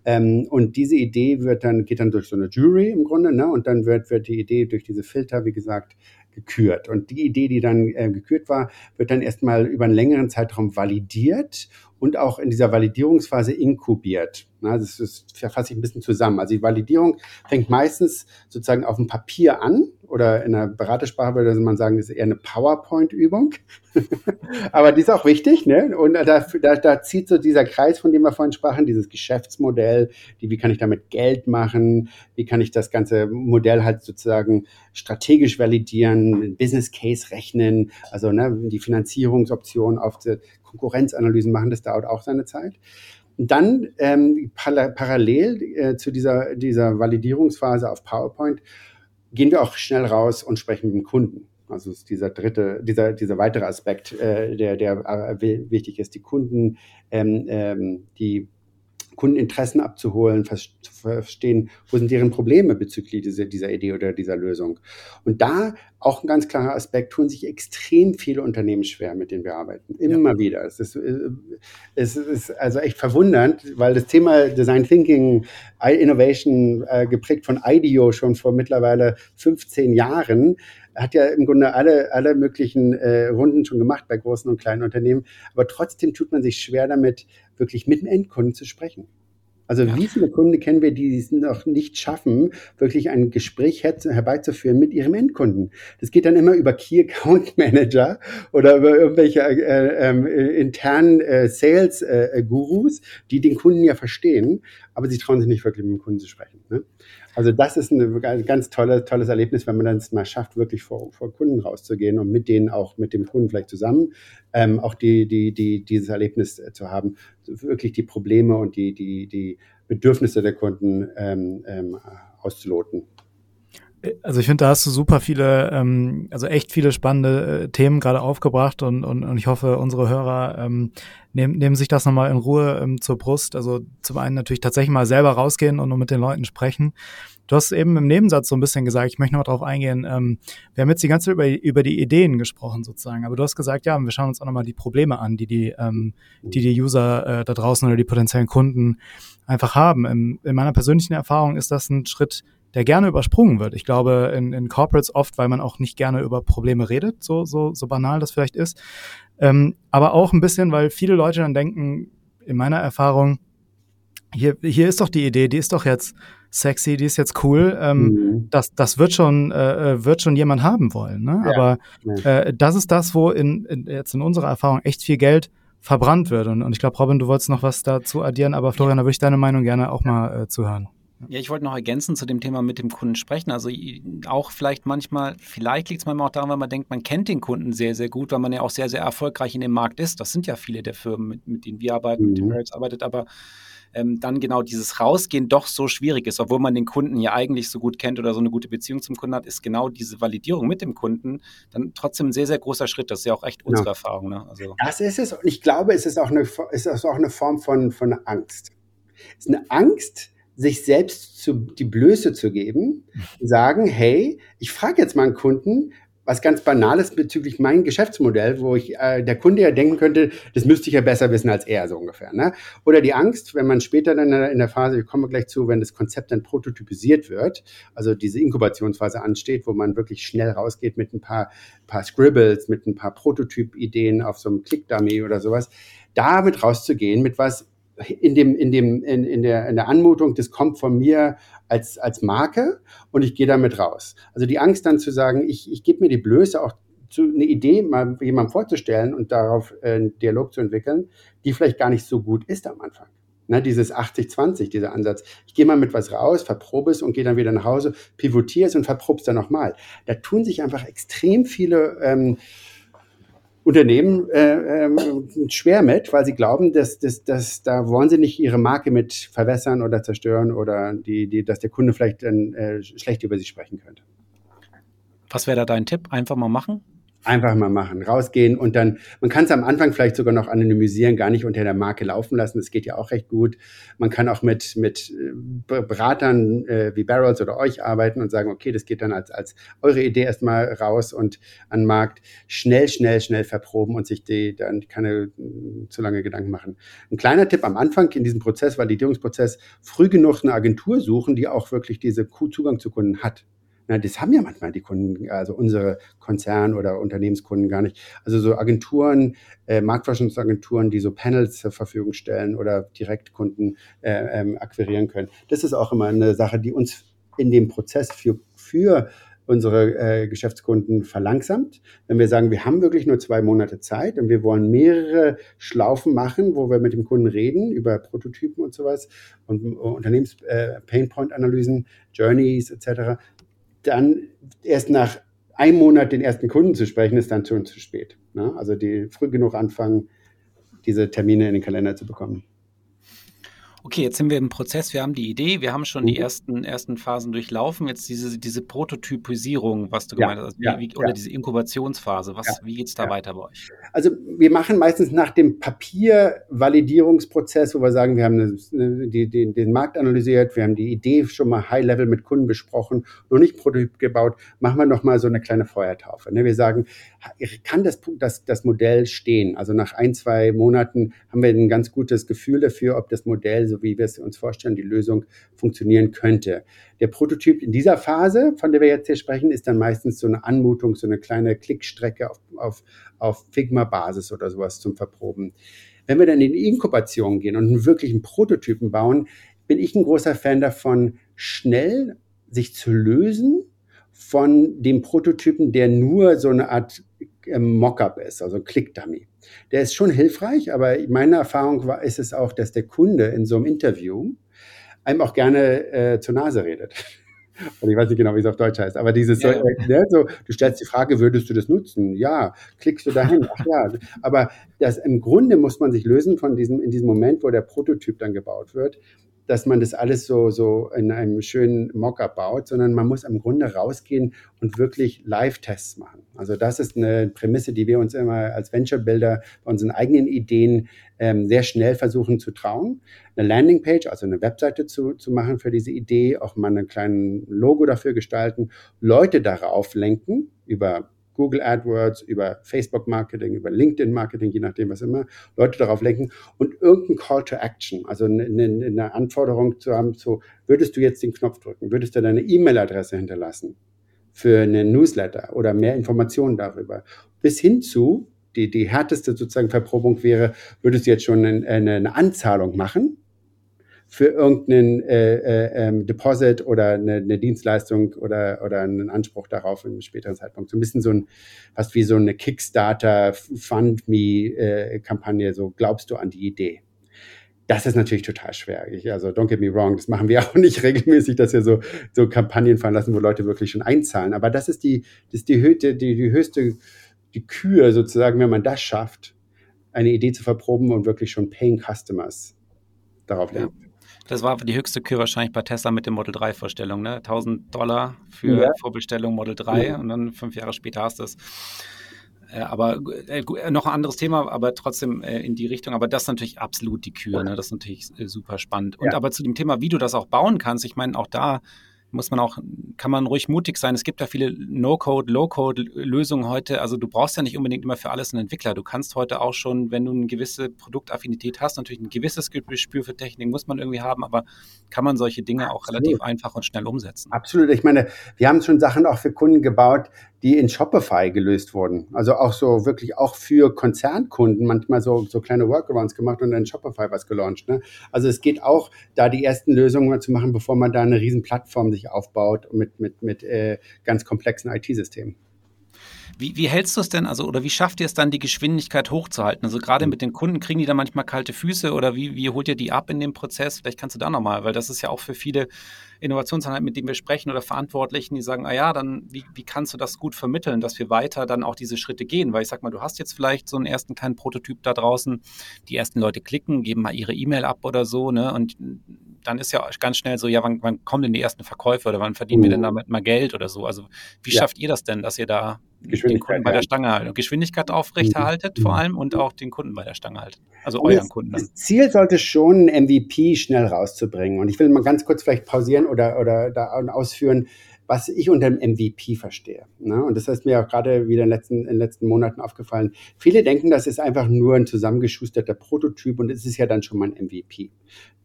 Ähm, und diese Idee wird dann, geht dann durch so eine Jury im Grunde, ne? Und dann wird, wird die Idee durch diese Filter, wie gesagt, gekürt. Und die Idee, die dann äh, gekürt war, wird dann erstmal über einen längeren Zeitraum validiert und auch in dieser Validierungsphase inkubiert. Das, ist, das fasse ich ein bisschen zusammen. Also die Validierung fängt meistens sozusagen auf dem Papier an oder in der Beratersprache würde man sagen, das ist eher eine PowerPoint-Übung. Aber die ist auch wichtig. Ne? Und da, da, da zieht so dieser Kreis, von dem wir vorhin sprachen, dieses Geschäftsmodell, die, wie kann ich damit Geld machen, wie kann ich das ganze Modell halt sozusagen strategisch validieren, Business Case rechnen, also ne, die Finanzierungsoptionen auf Konkurrenzanalysen machen, das dauert auch seine Zeit. Und dann ähm, parallel äh, zu dieser, dieser Validierungsphase auf PowerPoint gehen wir auch schnell raus und sprechen mit dem Kunden. Also ist dieser dritte, dieser, dieser weitere Aspekt, äh, der, der äh, wichtig ist, die Kunden, ähm, ähm, die Kundeninteressen abzuholen, zu verstehen, wo sind deren Probleme bezüglich dieser, dieser Idee oder dieser Lösung. Und da auch ein ganz klarer Aspekt, tun sich extrem viele Unternehmen schwer, mit denen wir arbeiten. Immer ja. wieder. Es ist, äh, es ist also echt verwundernd, weil das Thema Design Thinking, Innovation, äh, geprägt von IDEO schon vor mittlerweile 15 Jahren, hat ja im Grunde alle, alle möglichen äh, Runden schon gemacht bei großen und kleinen Unternehmen. Aber trotzdem tut man sich schwer damit, wirklich mit dem Endkunden zu sprechen. Also ja. wie viele Kunden kennen wir, die es noch nicht schaffen, wirklich ein Gespräch herbeizuführen mit ihrem Endkunden? Das geht dann immer über Key Account Manager oder über irgendwelche äh, äh, internen äh, Sales äh, Gurus, die den Kunden ja verstehen, aber sie trauen sich nicht wirklich mit dem Kunden zu sprechen. Ne? Also das ist ein ganz tolle, tolles Erlebnis, wenn man dann es mal schafft, wirklich vor, vor Kunden rauszugehen und mit denen auch, mit dem Kunden vielleicht zusammen, ähm, auch die, die, die, dieses Erlebnis äh, zu haben, wirklich die Probleme und die, die, die Bedürfnisse der Kunden ähm, ähm, auszuloten. Also ich finde, da hast du super viele, ähm, also echt viele spannende äh, Themen gerade aufgebracht und, und, und ich hoffe, unsere Hörer ähm, nehmen, nehmen sich das nochmal in Ruhe ähm, zur Brust. Also zum einen natürlich tatsächlich mal selber rausgehen und mit den Leuten sprechen. Du hast eben im Nebensatz so ein bisschen gesagt, ich möchte noch mal drauf eingehen, ähm, wir haben jetzt die ganze Zeit über, über die Ideen gesprochen sozusagen, aber du hast gesagt, ja, wir schauen uns auch nochmal die Probleme an, die die, ähm, die, die User äh, da draußen oder die potenziellen Kunden einfach haben. In, in meiner persönlichen Erfahrung ist das ein Schritt, der gerne übersprungen wird. Ich glaube, in, in Corporates oft, weil man auch nicht gerne über Probleme redet, so, so, so banal das vielleicht ist. Ähm, aber auch ein bisschen, weil viele Leute dann denken, in meiner Erfahrung, hier, hier ist doch die Idee, die ist doch jetzt sexy, die ist jetzt cool. Ähm, mhm. das, das wird schon, äh, äh wird schon jemand haben wollen. Ne? Ja. Aber äh, das ist das, wo in, in, jetzt in unserer Erfahrung echt viel Geld verbrannt wird. Und, und ich glaube, Robin, du wolltest noch was dazu addieren, aber Florian, da würde ich deine Meinung gerne auch mal äh, zuhören. Ja, ich wollte noch ergänzen zu dem Thema mit dem Kunden sprechen. Also auch vielleicht manchmal, vielleicht liegt es manchmal auch daran, weil man denkt, man kennt den Kunden sehr, sehr gut, weil man ja auch sehr, sehr erfolgreich in dem Markt ist. Das sind ja viele der Firmen, mit, mit denen wir arbeiten, mhm. mit denen Barrels arbeitet, aber ähm, dann genau dieses Rausgehen doch so schwierig ist, obwohl man den Kunden ja eigentlich so gut kennt oder so eine gute Beziehung zum Kunden hat, ist genau diese Validierung mit dem Kunden dann trotzdem ein sehr, sehr großer Schritt. Das ist ja auch echt unsere ja. Erfahrung. Ne? Also. Das ist es. Und ich glaube, es ist auch eine, es ist auch eine Form von, von Angst. Es ist eine Angst, sich selbst zu, die Blöße zu geben, sagen, hey, ich frage jetzt mal einen Kunden, was ganz Banales bezüglich mein Geschäftsmodell, wo ich äh, der Kunde ja denken könnte, das müsste ich ja besser wissen als er, so ungefähr. Ne? Oder die Angst, wenn man später dann in der Phase, wir kommen gleich zu, wenn das Konzept dann prototypisiert wird, also diese Inkubationsphase ansteht, wo man wirklich schnell rausgeht mit ein paar, paar Scribbles, mit ein paar Prototyp-Ideen auf so einem Click-Dummy oder sowas, damit rauszugehen, mit was in dem, in dem, in, in der, in der Anmutung, das kommt von mir als, als Marke und ich gehe damit raus. Also die Angst dann zu sagen, ich, ich gebe mir die Blöße auch zu, eine Idee mal jemandem vorzustellen und darauf äh, einen Dialog zu entwickeln, die vielleicht gar nicht so gut ist am Anfang. Ne, dieses 80-20, dieser Ansatz. Ich gehe mal mit was raus, verprobe es und gehe dann wieder nach Hause, pivotiere es und verprobe es dann nochmal. Da tun sich einfach extrem viele ähm, Unternehmen äh, äh, schwer mit, weil sie glauben, dass, dass, dass da wollen sie nicht ihre Marke mit verwässern oder zerstören oder die, die, dass der Kunde vielleicht dann äh, schlecht über sie sprechen könnte. Was wäre da dein Tipp? Einfach mal machen? Einfach mal machen, rausgehen und dann, man kann es am Anfang vielleicht sogar noch anonymisieren, gar nicht unter der Marke laufen lassen. Das geht ja auch recht gut. Man kann auch mit, mit äh, Beratern äh, wie Barrels oder euch arbeiten und sagen, okay, das geht dann als, als eure Idee erstmal raus und an den Markt schnell, schnell, schnell verproben und sich die dann keine äh, zu lange Gedanken machen. Ein kleiner Tipp am Anfang in diesem Prozess, Validierungsprozess, früh genug eine Agentur suchen, die auch wirklich diese Zugang zu Kunden hat Na, das haben ja manchmal die Kunden, also unsere Konzern- oder Unternehmenskunden gar nicht. Also so Agenturen, äh, Marktforschungsagenturen, die so Panels zur Verfügung stellen oder Direktkunden äh, ähm, akquirieren können. Das ist auch immer eine Sache, die uns in dem Prozess für, für unsere äh, Geschäftskunden verlangsamt. Wenn wir sagen, wir haben wirklich nur zwei Monate Zeit und wir wollen mehrere Schlaufen machen, wo wir mit dem Kunden reden über Prototypen und sowas und uh, Unternehmens-Painpoint-Analysen, äh, Journeys etc., dann erst nach einem Monat den ersten Kunden zu sprechen, ist dann schon zu spät. Ne? Also die früh genug anfangen, diese Termine in den Kalender zu bekommen okay, jetzt sind wir im Prozess, wir haben die Idee, wir haben schon mhm. die ersten, ersten Phasen durchlaufen. Jetzt diese, diese Prototypisierung, was du ja, gemeint hast, ja, wie, oder ja. diese Inkubationsphase, was, wie geht es da weiter bei euch? Also wir machen meistens nach dem Papiervalidierungsprozess, wo wir sagen, wir haben eine, die, die, den Markt analysiert, wir haben die Idee schon mal High-Level mit Kunden besprochen, noch nicht Prototyp gebaut, machen wir nochmal so eine kleine Feuertaufe. Ne? Wir sagen, kann das, das, das Modell stehen? Also nach ein, zwei Monaten haben wir ein ganz gutes Gefühl dafür, ob das Modell so wie wir es uns vorstellen, die Lösung funktionieren könnte. Der Prototyp in dieser Phase, von der wir jetzt hier sprechen, ist dann meistens so eine Anmutung, so eine kleine Klickstrecke auf, auf, auf Figma-Basis oder sowas zum Verproben. Wenn wir dann in die Inkubation gehen und einen wirklichen Prototypen bauen, bin ich ein großer Fan davon, schnell sich zu lösen von dem Prototypen, der nur so eine Art Mockup ist, also Click-Dummy. Der ist schon hilfreich, aber meine Erfahrung war, ist es auch, dass der Kunde in so einem Interview einem auch gerne äh, zur Nase redet. Und ich weiß nicht genau, wie es auf Deutsch heißt, aber dieses, ja. so, äh, ne, so, du stellst die Frage, würdest du das nutzen? Ja, klickst du dahin? Ach ja, aber das, im Grunde muss man sich lösen von diesem, in diesem Moment, wo der Prototyp dann gebaut wird, dass man das alles so, so in einem schönen Mockup baut, sondern man muss im Grunde rausgehen und wirklich Live-Tests machen. Also das ist eine Prämisse, die wir uns immer als Venture-Builder bei unseren eigenen Ideen ähm, sehr schnell versuchen zu trauen. Eine Landingpage, also eine Webseite zu, zu machen für diese Idee, auch mal einen kleinen Logo dafür gestalten, Leute darauf lenken über Google AdWords, über Facebook Marketing, über LinkedIn Marketing, je nachdem was immer, Leute darauf lenken und irgendein Call to Action, also eine, eine Anforderung zu haben, so würdest du jetzt den Knopf drücken, würdest du deine E-Mail-Adresse hinterlassen für eine Newsletter oder mehr Informationen darüber, bis hin zu, die, die härteste sozusagen Verprobung wäre, würdest du jetzt schon eine, eine Anzahlung machen für irgendeinen äh, äh, ähm, Deposit oder eine, eine, Dienstleistung oder, oder einen Anspruch darauf im späteren Zeitpunkt. So ein bisschen so ein, fast wie so eine Kickstarter Fund Me äh, Kampagne, so glaubst du an die Idee. Das ist natürlich total schwer. Ich, also don't get me wrong, das machen wir auch nicht regelmäßig, dass wir so, so Kampagnen fahren lassen, wo Leute wirklich schon einzahlen. Aber das ist die, das ist die, die, die, die höchste, die Kür sozusagen, wenn man das schafft, eine Idee zu verproben und wirklich schon Paying Customers darauf lernt. Ja. Das war die höchste Kür wahrscheinlich bei Tesla mit der Model 3 Vorstellung, ne? 1000 Dollar für ja. Vorbestellung Model 3 ja. und dann fünf Jahre später hast du es. Äh, aber äh, noch ein anderes Thema, aber trotzdem äh, in die Richtung. Aber das ist natürlich absolut die Kür. Ne? Das ist natürlich äh, super spannend. Und ja. aber zu dem Thema, wie du das auch bauen kannst, ich meine, auch da muss man auch, kann man ruhig mutig sein. Es gibt ja viele No-Code, Low-Code-Lösungen heute. Also du brauchst ja nicht unbedingt immer für alles einen Entwickler. Du kannst heute auch schon, wenn du eine gewisse Produktaffinität hast, natürlich ein gewisses Gespür für Technik muss man irgendwie haben, aber kann man solche Dinge auch Absolut. relativ einfach und schnell umsetzen. Absolut. Ich meine, wir haben schon Sachen auch für Kunden gebaut, die in Shopify gelöst wurden. Also auch so wirklich auch für Konzernkunden manchmal so, so kleine Workarounds gemacht und dann in Shopify was gelauncht. Ne? Also es geht auch, da die ersten Lösungen mal zu machen, bevor man da eine riesen Plattform sich aufbaut mit, mit, mit äh, ganz komplexen IT-Systemen. Wie, wie hältst du es denn, also oder wie schafft ihr es dann, die Geschwindigkeit hochzuhalten? Also gerade mhm. mit den Kunden, kriegen die da manchmal kalte Füße oder wie, wie holt ihr die ab in dem Prozess? Vielleicht kannst du da nochmal, weil das ist ja auch für viele Innovationseinheiten, mit denen wir sprechen oder Verantwortlichen, die sagen, ah ja, dann wie, wie kannst du das gut vermitteln, dass wir weiter dann auch diese Schritte gehen? Weil ich sag mal, du hast jetzt vielleicht so einen ersten kleinen Prototyp da draußen, die ersten Leute klicken, geben mal ihre E-Mail ab oder so, ne? Und dann ist ja ganz schnell so, ja, wann, wann kommen denn die ersten Verkäufe oder wann verdienen wir denn mhm. damit mal Geld oder so? Also wie ja. schafft ihr das denn, dass ihr da den Kunden bei der Stange haltet. Geschwindigkeit aufrechterhaltet mhm. vor allem und auch den Kunden bei der Stange haltet. Also und euren Kunden. Das Ziel sollte schon, ein MVP schnell rauszubringen. Und ich will mal ganz kurz vielleicht pausieren oder, oder da ausführen, was ich unter dem MVP verstehe. Ne? Und das ist mir auch gerade wieder in den, letzten, in den letzten Monaten aufgefallen. Viele denken, das ist einfach nur ein zusammengeschusterter Prototyp und es ist ja dann schon mal ein MVP.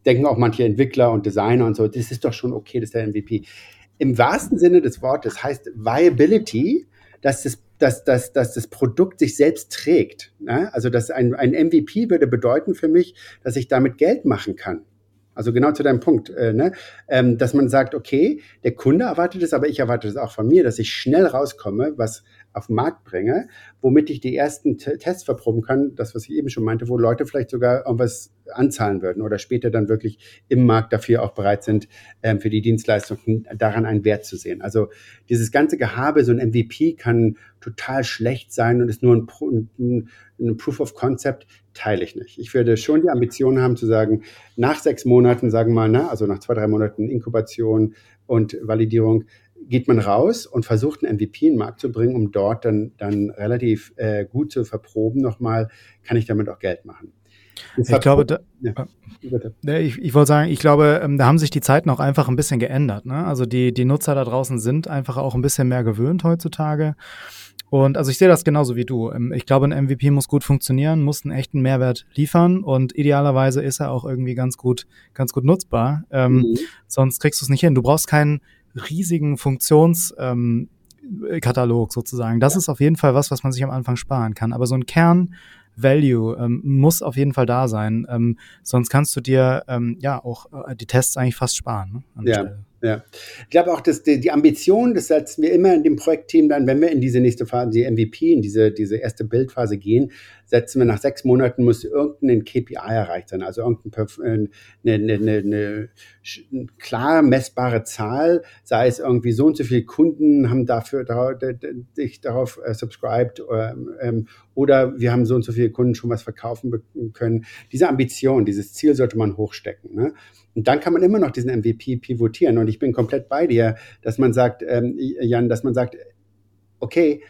Denken auch manche Entwickler und Designer und so, das ist doch schon okay, das ist der MVP. im wahrsten Sinne des Wortes heißt Viability, dass das, dass, dass, dass das Produkt sich selbst trägt. Ne? Also dass ein, ein MVP würde bedeuten für mich, dass ich damit Geld machen kann. Also genau zu deinem Punkt, äh, ne? ähm, dass man sagt, okay, der Kunde erwartet es, aber ich erwarte es auch von mir, dass ich schnell rauskomme, was auf den Markt bringe, womit ich die ersten T Tests verproben kann, das, was ich eben schon meinte, wo Leute vielleicht sogar irgendwas anzahlen würden oder später dann wirklich im Markt dafür auch bereit sind, ähm, für die Dienstleistung daran einen Wert zu sehen. Also dieses ganze Gehabe, so ein MVP kann total schlecht sein und ist nur ein, ein, ein Proof of Concept, teile ich nicht. Ich würde schon die Ambition haben zu sagen, nach sechs Monaten, sagen wir mal, ne, also nach zwei, drei Monaten Inkubation und Validierung, geht man raus und versucht, einen MVP in den Markt zu bringen, um dort dann, dann relativ äh, gut zu verproben nochmal, kann ich damit auch Geld machen. Ich glaube, da, ja, äh, ich, ich wollte sagen, ich glaube, ähm, da haben sich die Zeiten auch einfach ein bisschen geändert. Ne? Also die, die Nutzer da draußen sind einfach auch ein bisschen mehr gewöhnt heutzutage. Und also ich sehe das genauso wie du. Ähm, ich glaube, ein MVP muss gut funktionieren, muss einen echten Mehrwert liefern und idealerweise ist er auch irgendwie ganz gut, ganz gut nutzbar. Ähm, mhm. Sonst kriegst du es nicht hin. Du brauchst keinen riesigen Funktionskatalog ähm, sozusagen. Das ja. ist auf jeden Fall was, was man sich am Anfang sparen kann. Aber so ein Kern Value ähm, muss auf jeden Fall da sein. Ähm, sonst kannst du dir ähm, ja auch äh, die Tests eigentlich fast sparen. Ne, ja. Stelle. Ja, ich glaube auch, dass die, die Ambition, das setzen wir immer in dem Projektteam dann, wenn wir in diese nächste Phase, die MVP, in diese, diese erste Bildphase gehen, setzen wir nach sechs Monaten, muss irgendein KPI erreicht sein, also irgendeine eine, eine, eine, eine klar messbare Zahl, sei es irgendwie so und so viele Kunden haben dafür sich darauf äh, subscribed ähm, oder wir haben so und so viele Kunden schon was verkaufen können. Diese Ambition, dieses Ziel sollte man hochstecken. Ne? Und dann kann man immer noch diesen MVP pivotieren. Und ich bin komplett bei dir, dass man sagt, ähm, Jan, dass man sagt, okay,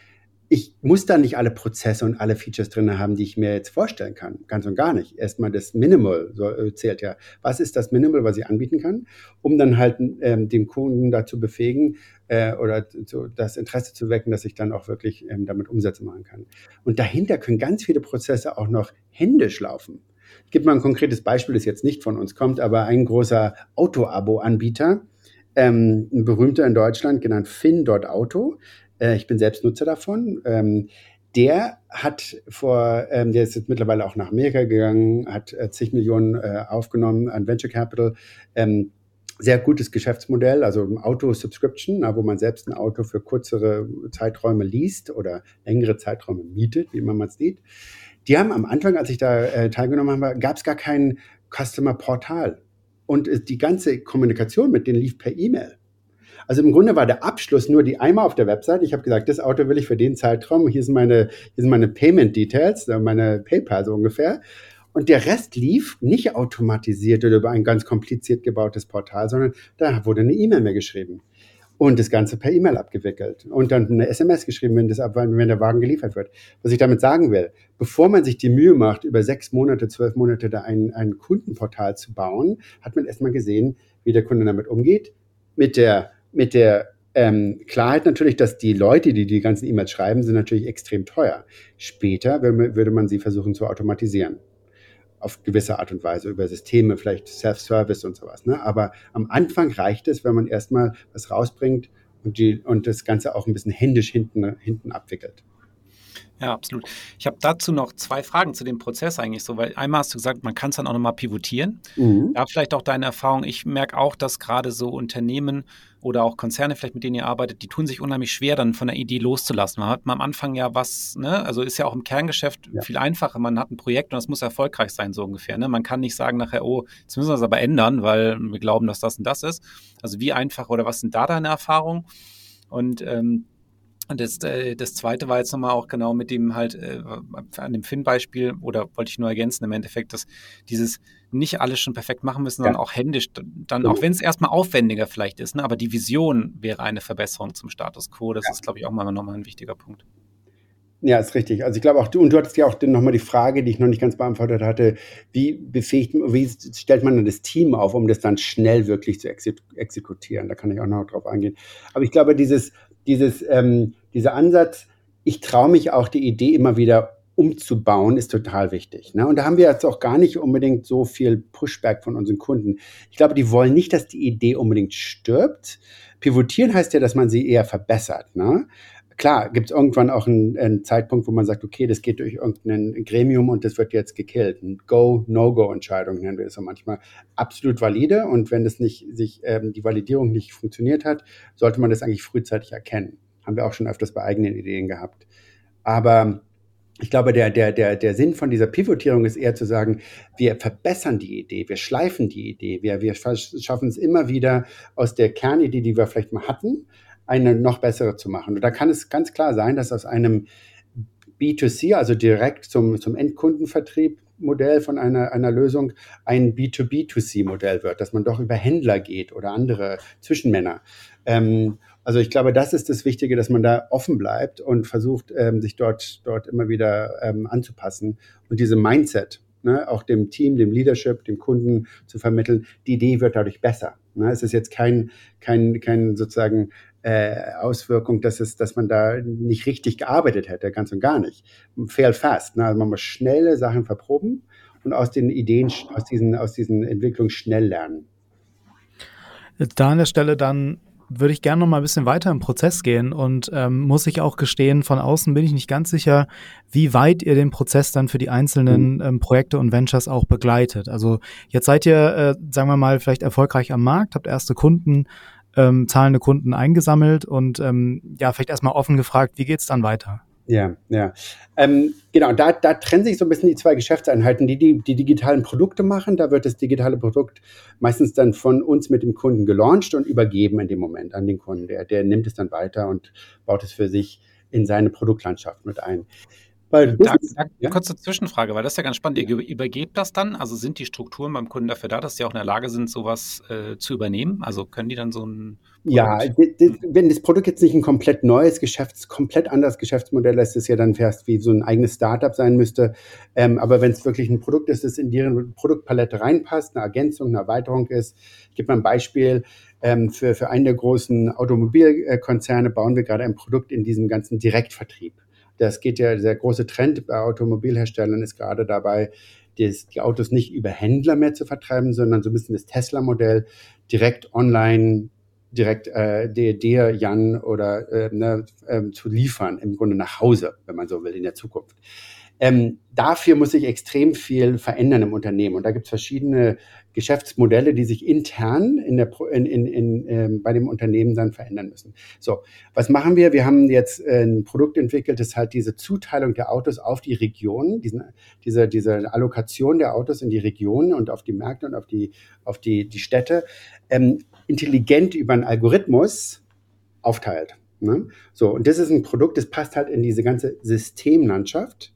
ich muss da nicht alle Prozesse und alle Features drin haben, die ich mir jetzt vorstellen kann. Ganz und gar nicht. Erstmal das Minimal so, äh, zählt ja. Was ist das Minimal, was ich anbieten kann, um dann halt ähm, den Kunden dazu befähigen äh, oder so das Interesse zu wecken, dass ich dann auch wirklich ähm, damit Umsätze machen kann. Und dahinter können ganz viele Prozesse auch noch händisch laufen. Ich gebe mal ein konkretes Beispiel, das jetzt nicht von uns kommt, aber ein großer Auto-Abo-Anbieter, ähm, ein berühmter in Deutschland, genannt Fin.auto. Äh, ich bin selbst Nutzer davon. Ähm, der hat vor, ähm, der ist jetzt mittlerweile auch nach Amerika gegangen, hat äh, zig Millionen äh, aufgenommen an Venture Capital. Ähm, sehr gutes Geschäftsmodell, also Auto-Subscription, wo man selbst ein Auto für kürzere Zeiträume liest oder längere Zeiträume mietet, wie man es sieht. Die haben am Anfang, als ich da äh, teilgenommen habe, gab es gar kein Customer-Portal. Und äh, die ganze Kommunikation mit denen lief per E-Mail. Also im Grunde war der Abschluss nur die einmal auf der Website. Ich habe gesagt, das Auto will ich für den Zeitraum. Hier sind meine, hier sind meine Payment Details, äh, meine PayPal so ungefähr. Und der Rest lief nicht automatisiert oder über ein ganz kompliziert gebautes Portal, sondern da wurde eine E-Mail mehr geschrieben und das Ganze per E-Mail abgewickelt und dann eine SMS geschrieben, wenn, das, wenn der Wagen geliefert wird. Was ich damit sagen will, bevor man sich die Mühe macht, über sechs Monate, zwölf Monate da ein, ein Kundenportal zu bauen, hat man erstmal gesehen, wie der Kunde damit umgeht. Mit der, mit der ähm, Klarheit natürlich, dass die Leute, die die ganzen E-Mails schreiben, sind natürlich extrem teuer. Später würde man sie versuchen zu automatisieren auf gewisse Art und Weise über Systeme, vielleicht Self-Service und sowas. Ne? Aber am Anfang reicht es, wenn man erstmal was rausbringt und, die, und das Ganze auch ein bisschen händisch hinten, hinten abwickelt. Ja, absolut. Ich habe dazu noch zwei Fragen zu dem Prozess eigentlich so, weil einmal hast du gesagt, man kann es dann auch nochmal pivotieren. Mhm. Ja, vielleicht auch deine Erfahrung. Ich merke auch, dass gerade so Unternehmen oder auch Konzerne vielleicht, mit denen ihr arbeitet, die tun sich unheimlich schwer, dann von der Idee loszulassen. Man hat am Anfang ja was, ne, also ist ja auch im Kerngeschäft ja. viel einfacher. Man hat ein Projekt und das muss erfolgreich sein, so ungefähr. Ne? Man kann nicht sagen nachher, oh, jetzt müssen wir das aber ändern, weil wir glauben, dass das und das ist. Also wie einfach oder was sind da deine Erfahrungen? Und ähm, und das, äh, das zweite war jetzt nochmal auch genau mit dem halt äh, an dem Finn-Beispiel oder wollte ich nur ergänzen im Endeffekt, dass dieses nicht alles schon perfekt machen müssen, sondern ja. auch händisch, dann auch wenn es erstmal aufwendiger vielleicht ist, ne, aber die Vision wäre eine Verbesserung zum Status quo. Das ja. ist, glaube ich, auch mal nochmal ein wichtiger Punkt. Ja, ist richtig. Also ich glaube auch, du, und du hattest ja auch nochmal die Frage, die ich noch nicht ganz beantwortet hatte, wie befähigt, wie stellt man dann das Team auf, um das dann schnell wirklich zu exekutieren? Da kann ich auch noch drauf eingehen. Aber ich glaube, dieses, dieses, ähm, dieser Ansatz, ich traue mich auch die Idee immer wieder umzubauen, ist total wichtig. Ne? Und da haben wir jetzt auch gar nicht unbedingt so viel Pushback von unseren Kunden. Ich glaube, die wollen nicht, dass die Idee unbedingt stirbt. Pivotieren heißt ja, dass man sie eher verbessert. Ne? Klar, gibt es irgendwann auch einen, einen, Zeitpunkt, wo man sagt, okay, das geht durch irgendein Gremium und das wird jetzt gekillt. Ein Go-No-Go-Entscheidung nennen wir es so manchmal. Absolut valide und wenn das nicht, sich, ähm, die Validierung nicht funktioniert hat, sollte man das eigentlich frühzeitig erkennen. Haben wir auch schon öfters bei eigenen Ideen gehabt. Aber ich glaube, der, der, der, der Sinn von dieser Pivotierung ist eher zu sagen, wir verbessern die Idee, wir schleifen die Idee, wir, wir schaffen es immer wieder aus der Kernidee, die wir vielleicht mal hatten, eine noch bessere zu machen. Und da kann es ganz klar sein, dass aus einem B2C, also direkt zum, zum Endkundenvertrieb, Modell von einer, einer Lösung ein B2B2C-Modell wird, dass man doch über Händler geht oder andere Zwischenmänner. Ähm, also ich glaube, das ist das Wichtige, dass man da offen bleibt und versucht, ähm, sich dort, dort immer wieder ähm, anzupassen und diese Mindset, ne, auch dem Team, dem Leadership, dem Kunden zu vermitteln, die Idee wird dadurch besser. Ne? Es ist jetzt kein, kein, kein sozusagen äh, Auswirkung, dass es, dass man da nicht richtig gearbeitet hätte, ganz und gar nicht. Fail fast. Ne? Also man muss schnelle Sachen verproben und aus den Ideen, aus diesen, aus diesen Entwicklungen schnell lernen. Da an der Stelle dann würde ich gerne noch mal ein bisschen weiter im Prozess gehen und ähm, muss ich auch gestehen, von außen bin ich nicht ganz sicher, wie weit ihr den Prozess dann für die einzelnen mhm. ähm, Projekte und Ventures auch begleitet. Also jetzt seid ihr, äh, sagen wir mal, vielleicht erfolgreich am Markt, habt erste Kunden, ähm, zahlende Kunden eingesammelt und ähm, ja, vielleicht erstmal offen gefragt, wie geht's dann weiter? Ja, ja. Ähm, genau, da, da trennen sich so ein bisschen die zwei Geschäftseinheiten, die, die die digitalen Produkte machen. Da wird das digitale Produkt meistens dann von uns mit dem Kunden gelauncht und übergeben in dem Moment an den Kunden. Der, der nimmt es dann weiter und baut es für sich in seine Produktlandschaft mit ein. Weil da, da, ja? Kurze Zwischenfrage, weil das ist ja ganz spannend. Ihr übergebt das dann? Also sind die Strukturen beim Kunden dafür da, dass sie auch in der Lage sind, sowas äh, zu übernehmen? Also können die dann so ein Ja, wenn das Produkt jetzt nicht ein komplett neues Geschäfts-, komplett anderes Geschäftsmodell ist, ist ja dann fast wie so ein eigenes Startup sein müsste. Ähm, aber wenn es wirklich ein Produkt ist, das in deren Produktpalette reinpasst, eine Ergänzung, eine Erweiterung ist, ich gebe mal ein Beispiel. Ähm, für, für einen der großen Automobilkonzerne bauen wir gerade ein Produkt in diesem ganzen Direktvertrieb. Das geht ja, der große Trend bei Automobilherstellern ist gerade dabei, die, die Autos nicht über Händler mehr zu vertreiben, sondern so ein bisschen das Tesla-Modell direkt online direkt äh, dir, Jan oder äh, ne, äh, zu liefern, im Grunde nach Hause, wenn man so will, in der Zukunft. Ähm, dafür muss sich extrem viel verändern im Unternehmen. Und da gibt es verschiedene Geschäftsmodelle, die sich intern in der, in, in, in, ähm, bei dem Unternehmen dann verändern müssen. So, was machen wir? Wir haben jetzt ein Produkt entwickelt, das halt diese Zuteilung der Autos auf die Regionen, diesen, diese, diese Allokation der Autos in die Regionen und auf die Märkte und auf die, auf die, die Städte ähm, intelligent über einen Algorithmus aufteilt. Ne? So, und das ist ein Produkt, das passt halt in diese ganze Systemlandschaft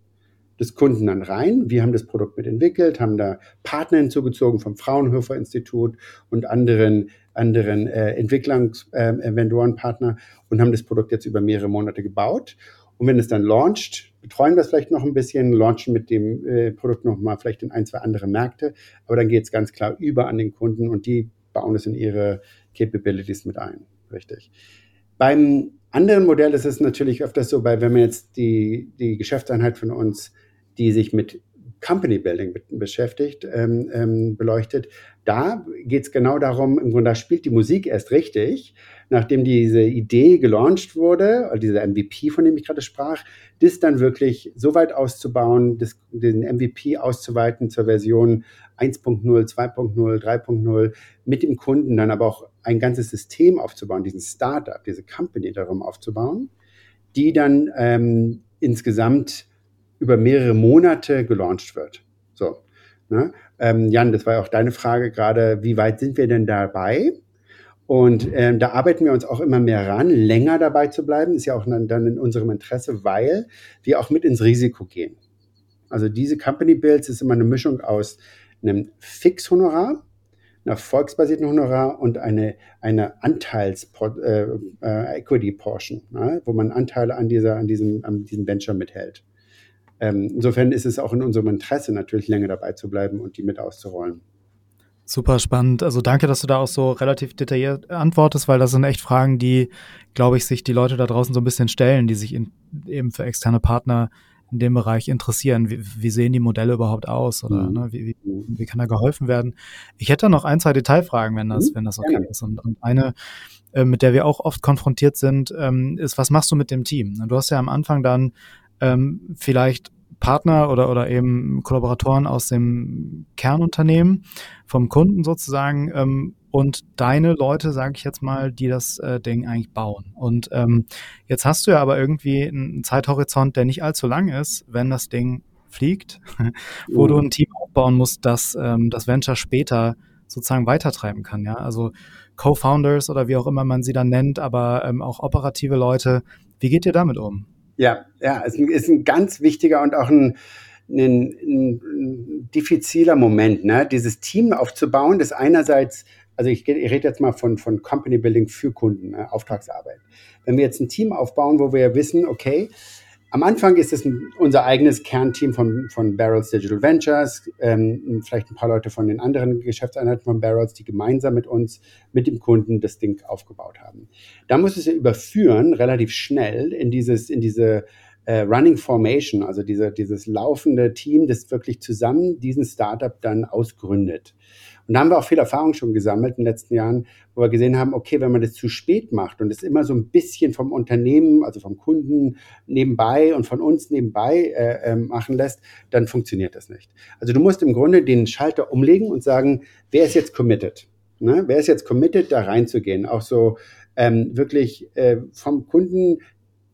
des Kunden dann rein. Wir haben das Produkt mitentwickelt, haben da Partner hinzugezogen vom Fraunhofer Institut und anderen, anderen äh, Entwicklungsvendorenpartner äh, und haben das Produkt jetzt über mehrere Monate gebaut. Und wenn es dann launcht, betreuen wir es vielleicht noch ein bisschen, launchen mit dem äh, Produkt nochmal vielleicht in ein, zwei andere Märkte. Aber dann geht es ganz klar über an den Kunden und die bauen es in ihre Capabilities mit ein. Richtig. Beim anderen Modell ist es natürlich öfters so, weil wenn man jetzt die, die Geschäftseinheit von uns die sich mit Company Building beschäftigt, ähm, ähm, beleuchtet. Da geht es genau darum, im Grunde spielt die Musik erst richtig, nachdem diese Idee gelauncht wurde, dieser MVP, von dem ich gerade sprach, das dann wirklich so weit auszubauen, das, den MVP auszuweiten zur Version 1.0, 2.0, 3.0, mit dem Kunden dann aber auch ein ganzes System aufzubauen, diesen Startup, diese Company darum aufzubauen, die dann ähm, insgesamt über mehrere Monate gelauncht wird. So. Ne? Ähm, Jan, das war ja auch deine Frage gerade, wie weit sind wir denn dabei? Und ähm, da arbeiten wir uns auch immer mehr ran, länger dabei zu bleiben, ist ja auch dann, in unserem Interesse, weil wir auch mit ins Risiko gehen. Also diese Company Builds ist immer eine Mischung aus einem Fixhonorar, einer erfolgsbasierten Honorar und eine, eine Anteils-Equity-Portion, äh, äh, ne? wo man Anteile an, dieser, an, diesem, an diesem Venture mithält. Ähm, insofern ist es auch in unserem Interesse, natürlich länger dabei zu bleiben und die mit auszurollen. Super spannend. Also danke, dass du da auch so relativ detailliert antwortest, weil das sind echt Fragen, die, glaube ich, sich die Leute da draußen so ein bisschen stellen, die sich in, eben für externe Partner in dem Bereich interessieren. Wie, wie sehen die Modelle überhaupt aus oder mhm. ne, wie, wie, wie, kann da geholfen werden? Ich hätte noch ein, zwei Detailfragen, wenn das, mhm. wenn das okay ja. ist. Und, und eine, äh, mit der wir auch oft konfrontiert sind, ähm, ist, was machst du mit dem Team? Du hast ja am Anfang dann ähm, vielleicht Partner oder, oder eben Kollaboratoren aus dem Kernunternehmen, vom Kunden sozusagen, ähm, und deine Leute, sage ich jetzt mal, die das äh, Ding eigentlich bauen. Und ähm, jetzt hast du ja aber irgendwie einen Zeithorizont, der nicht allzu lang ist, wenn das Ding fliegt, wo mhm. du ein Team aufbauen musst, das ähm, das Venture später sozusagen weitertreiben kann. Ja, also Co-Founders oder wie auch immer man sie dann nennt, aber ähm, auch operative Leute. Wie geht ihr damit um? Ja, ja, es ist ein ganz wichtiger und auch ein, ein, ein diffiziler Moment, ne? dieses Team aufzubauen, das einerseits also ich, ich rede jetzt mal von, von Company Building für Kunden, ne, Auftragsarbeit. Wenn wir jetzt ein Team aufbauen, wo wir wissen, okay, am Anfang ist es unser eigenes Kernteam von, von Barrels Digital Ventures, ähm, vielleicht ein paar Leute von den anderen Geschäftseinheiten von Barrels, die gemeinsam mit uns, mit dem Kunden das Ding aufgebaut haben. Da muss es ja überführen, relativ schnell in dieses, in diese äh, Running Formation, also diese, dieses laufende Team, das wirklich zusammen diesen Startup dann ausgründet. Und da haben wir auch viel Erfahrung schon gesammelt in den letzten Jahren, wo wir gesehen haben, okay, wenn man das zu spät macht und es immer so ein bisschen vom Unternehmen, also vom Kunden nebenbei und von uns nebenbei äh, äh, machen lässt, dann funktioniert das nicht. Also du musst im Grunde den Schalter umlegen und sagen, wer ist jetzt committed? Ne? Wer ist jetzt committed, da reinzugehen? Auch so ähm, wirklich äh, vom Kunden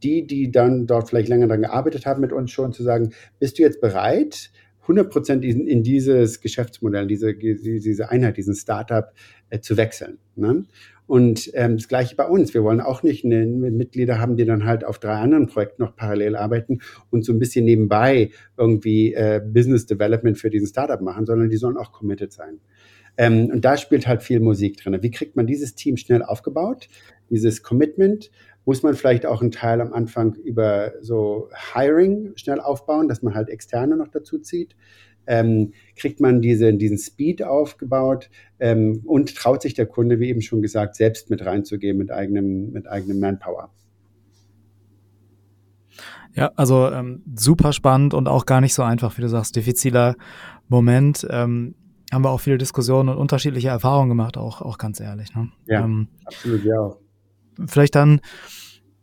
die, die dann dort vielleicht länger daran gearbeitet haben mit uns schon, zu sagen, bist du jetzt bereit, 100 in, in dieses Geschäftsmodell, diese, diese Einheit, diesen Startup äh, zu wechseln. Ne? Und ähm, das gleiche bei uns. Wir wollen auch nicht eine, Mitglieder haben, die dann halt auf drei anderen Projekten noch parallel arbeiten und so ein bisschen nebenbei irgendwie äh, Business Development für diesen Startup machen, sondern die sollen auch committed sein. Ähm, und da spielt halt viel Musik drin. Wie kriegt man dieses Team schnell aufgebaut? Dieses Commitment muss man vielleicht auch einen Teil am Anfang über so Hiring schnell aufbauen, dass man halt Externe noch dazu zieht. Ähm, kriegt man diese, diesen Speed aufgebaut ähm, und traut sich der Kunde, wie eben schon gesagt, selbst mit reinzugehen mit eigenem, mit eigenem Manpower. Ja, also ähm, super spannend und auch gar nicht so einfach, wie du sagst, diffiziler Moment. Ähm, haben wir auch viele Diskussionen und unterschiedliche Erfahrungen gemacht, auch, auch ganz ehrlich. Ne? Ja, ähm, absolut, ja vielleicht dann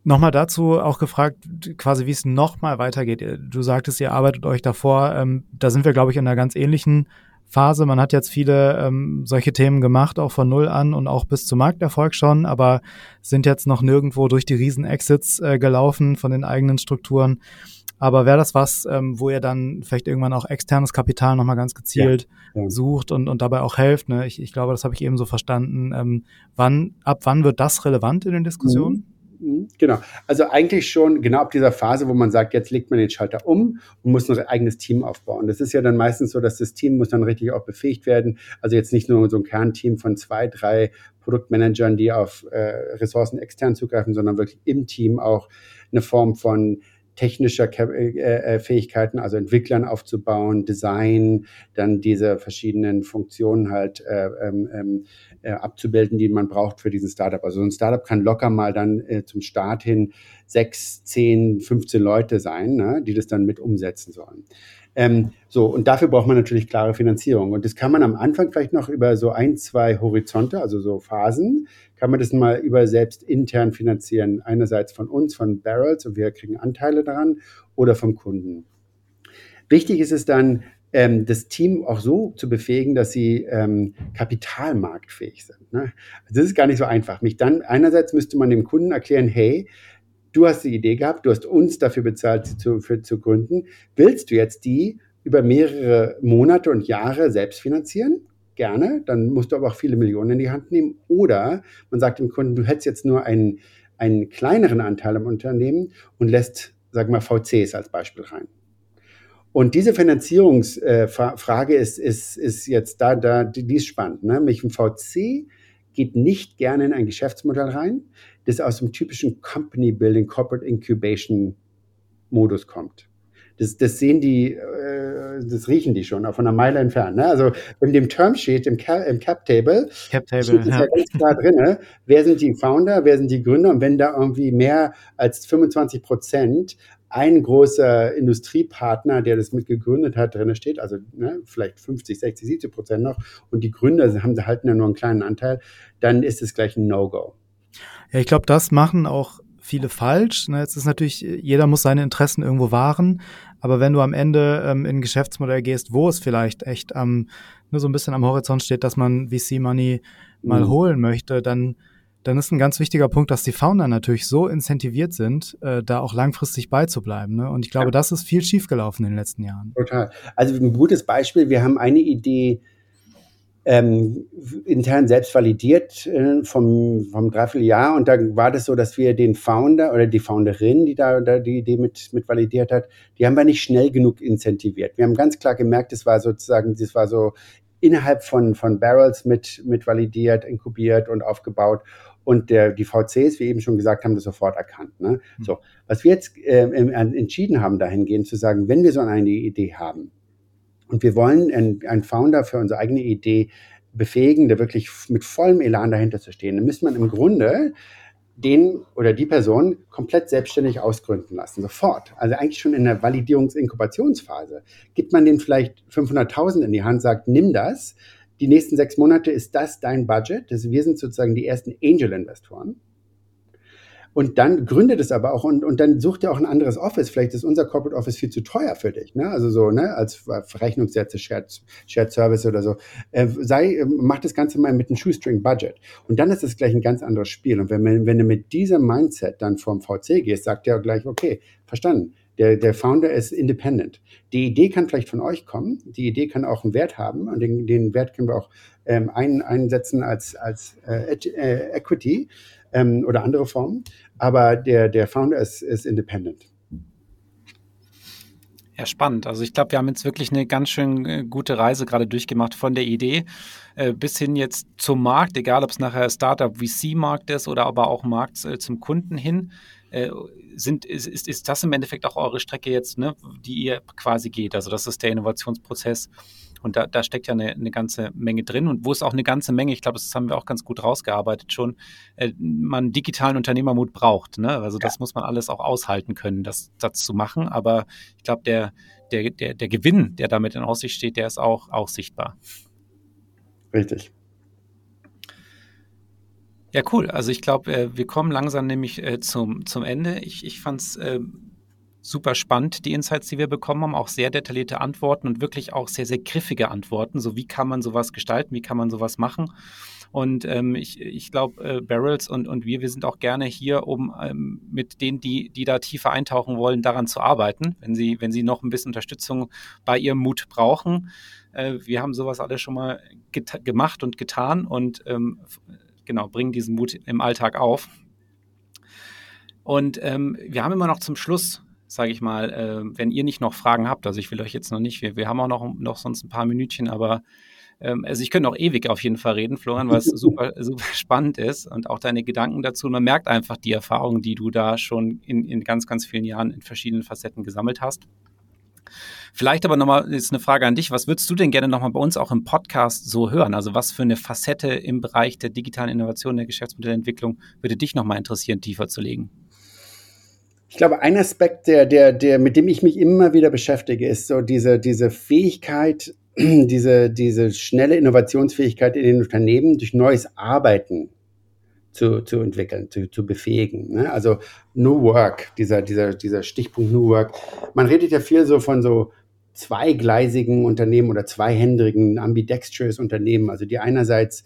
nochmal dazu auch gefragt, quasi wie es nochmal weitergeht. Du sagtest, ihr arbeitet euch davor. Ähm, da sind wir, glaube ich, in einer ganz ähnlichen Phase. Man hat jetzt viele ähm, solche Themen gemacht, auch von Null an und auch bis zum Markterfolg schon, aber sind jetzt noch nirgendwo durch die Riesen-Exits äh, gelaufen von den eigenen Strukturen. Aber wäre das was, ähm, wo ihr dann vielleicht irgendwann auch externes Kapital nochmal ganz gezielt ja, sucht und, und dabei auch helft? Ne? Ich, ich glaube, das habe ich eben so verstanden. Ähm, wann, ab wann wird das relevant in den Diskussionen? Mhm. mhm. Genau. Also eigentlich schon genau ab dieser Phase, wo man sagt, jetzt legt man den Schalter um und muss ein eigenes Team aufbauen. Das ist ja dann meistens so, dass das Team muss dann richtig auch befähigt werden. Also jetzt nicht nur so ein Kernteam von zwei, drei Produktmanagern, die auf äh, Ressourcen extern zugreifen, sondern wirklich im Team auch eine Form von technischer äh, äh, Fähigkeiten, also Entwicklern aufzubauen, Design, dann diese verschiedenen Funktionen halt äh, ähm, ähm, äh, abzubilden, die man braucht für diesen Startup. Also ein Startup kann locker mal dann äh, zum Start hin sechs, zehn, 15 Leute sein, ne, die das dann mit umsetzen sollen. Ähm, so, und dafür braucht man natürlich klare Finanzierung. Und das kann man am Anfang vielleicht noch über so ein, zwei Horizonte, also so Phasen, kann man das mal über selbst intern finanzieren. Einerseits von uns, von Barrels, und wir kriegen Anteile daran, oder vom Kunden. Wichtig ist es dann, ähm, das Team auch so zu befähigen, dass sie ähm, kapitalmarktfähig sind. Ne? Also das ist gar nicht so einfach. Mich dann, einerseits müsste man dem Kunden erklären, hey, du hast die Idee gehabt, du hast uns dafür bezahlt, sie zu, für, zu gründen. Willst du jetzt die über mehrere Monate und Jahre selbst finanzieren? Gerne, dann musst du aber auch viele Millionen in die Hand nehmen. Oder man sagt dem Kunden, du hättest jetzt nur einen, einen kleineren Anteil am Unternehmen und lässt, sag mal, VCs als Beispiel rein. Und diese Finanzierungsfrage ist, ist, ist jetzt da, da, die ist spannend. Ne? Mich ein VC geht nicht gerne in ein Geschäftsmodell rein, das aus dem typischen Company Building, Corporate Incubation Modus kommt. Das, das sehen die, äh, das riechen die schon, auch von einer Meile entfernt. Ne? Also in dem Termsheet, im, Cap, im Cap Table, Cap -Table steht ja. ja ganz klar drin, ne? wer sind die Founder, wer sind die Gründer und wenn da irgendwie mehr als 25 Prozent ein großer Industriepartner, der das mitgegründet hat, drin steht, also ne, vielleicht 50, 60, 70 Prozent noch, und die Gründer haben, halten ja nur einen kleinen Anteil, dann ist es gleich ein No-Go. Ja, ich glaube, das machen auch viele falsch. Ne? Jetzt ist natürlich, jeder muss seine Interessen irgendwo wahren, aber wenn du am Ende ähm, in ein Geschäftsmodell gehst, wo es vielleicht echt am, nur so ein bisschen am Horizont steht, dass man VC-Money mal mhm. holen möchte, dann dann ist ein ganz wichtiger Punkt, dass die Founder natürlich so incentiviert sind, äh, da auch langfristig beizubleiben. Ne? Und ich glaube, ja. das ist viel schiefgelaufen in den letzten Jahren. Total. Also ein gutes Beispiel, wir haben eine Idee ähm, intern selbst validiert äh, vom, vom Dreivierteljahr und da war das so, dass wir den Founder oder die Founderin, die da, da die Idee mit, mit validiert hat, die haben wir nicht schnell genug incentiviert. Wir haben ganz klar gemerkt, das war sozusagen, das war so innerhalb von, von Barrels mit, mit validiert, inkubiert und aufgebaut. Und der, die VCs, wie eben schon gesagt, haben das sofort erkannt. Ne? Mhm. So, was wir jetzt äh, entschieden haben, dahingehend zu sagen, wenn wir so eine Idee haben und wir wollen einen, Founder für unsere eigene Idee befähigen, der wirklich mit vollem Elan dahinter zu stehen, dann müsste man im Grunde den oder die Person komplett selbstständig ausgründen lassen, sofort. Also eigentlich schon in der Validierungs-Inkubationsphase. Gibt man den vielleicht 500.000 in die Hand, sagt, nimm das, die nächsten sechs Monate ist das dein Budget. Wir sind sozusagen die ersten Angel-Investoren. Und dann gründet es aber auch und, und dann sucht ihr auch ein anderes Office. Vielleicht ist unser Corporate Office viel zu teuer für dich, ne? Also so, ne, als Verrechnungssätze, Shared, Shared Service oder so. Äh, sei, äh, mach das Ganze mal mit einem Shoestring-Budget. Und dann ist es gleich ein ganz anderes Spiel. Und wenn, wenn du mit diesem Mindset dann vom VC gehst, sagt er gleich, okay, verstanden der, der Founder ist independent. Die Idee kann vielleicht von euch kommen, die Idee kann auch einen Wert haben und den, den Wert können wir auch ähm, ein, einsetzen als, als äh, äh, Equity ähm, oder andere Formen, aber der, der Founder ist, ist independent. Ja, spannend. Also ich glaube, wir haben jetzt wirklich eine ganz schön äh, gute Reise gerade durchgemacht von der Idee äh, bis hin jetzt zum Markt, egal ob es nachher Startup VC-Markt ist oder aber auch Markt äh, zum Kunden hin. Äh, sind, ist, ist, ist das im Endeffekt auch eure Strecke jetzt, ne, die ihr quasi geht? Also das ist der Innovationsprozess. Und da, da steckt ja eine, eine ganze Menge drin und wo es auch eine ganze Menge, ich glaube, das haben wir auch ganz gut rausgearbeitet schon, äh, man digitalen Unternehmermut braucht. Ne? Also das ja. muss man alles auch aushalten können, das, das zu machen. Aber ich glaube, der, der, der, der Gewinn, der damit in Aussicht steht, der ist auch, auch sichtbar. Richtig. Ja, cool. Also ich glaube, äh, wir kommen langsam nämlich äh, zum, zum Ende. Ich, ich fand es äh, super spannend, die Insights, die wir bekommen haben, auch sehr detaillierte Antworten und wirklich auch sehr, sehr griffige Antworten. So wie kann man sowas gestalten, wie kann man sowas machen. Und ähm, ich, ich glaube, äh, Barrels und, und wir, wir sind auch gerne hier, um ähm, mit denen, die, die da tiefer eintauchen wollen, daran zu arbeiten, wenn sie, wenn sie noch ein bisschen Unterstützung bei ihrem Mut brauchen. Äh, wir haben sowas alles schon mal gemacht und getan und ähm, genau, bringen diesen Mut im Alltag auf. Und ähm, wir haben immer noch zum Schluss, sage ich mal, äh, wenn ihr nicht noch Fragen habt, also ich will euch jetzt noch nicht, wir, wir haben auch noch, noch sonst ein paar Minütchen, aber ähm, also ich könnte auch ewig auf jeden Fall reden, Florian, weil es super, super spannend ist und auch deine Gedanken dazu. Man merkt einfach die Erfahrungen, die du da schon in, in ganz, ganz vielen Jahren in verschiedenen Facetten gesammelt hast. Vielleicht aber nochmal jetzt eine Frage an dich. Was würdest du denn gerne nochmal bei uns auch im Podcast so hören? Also was für eine Facette im Bereich der digitalen Innovation, der Geschäftsmodellentwicklung würde dich nochmal interessieren, tiefer zu legen? Ich glaube, ein Aspekt, der, der, der, mit dem ich mich immer wieder beschäftige, ist so diese, diese Fähigkeit, diese, diese schnelle Innovationsfähigkeit in den Unternehmen durch neues Arbeiten zu, zu entwickeln, zu, zu befähigen. Ne? Also New Work, dieser, dieser, dieser Stichpunkt New Work. Man redet ja viel so von so zweigleisigen Unternehmen oder zweihändrigen, ambidextrous Unternehmen, also die einerseits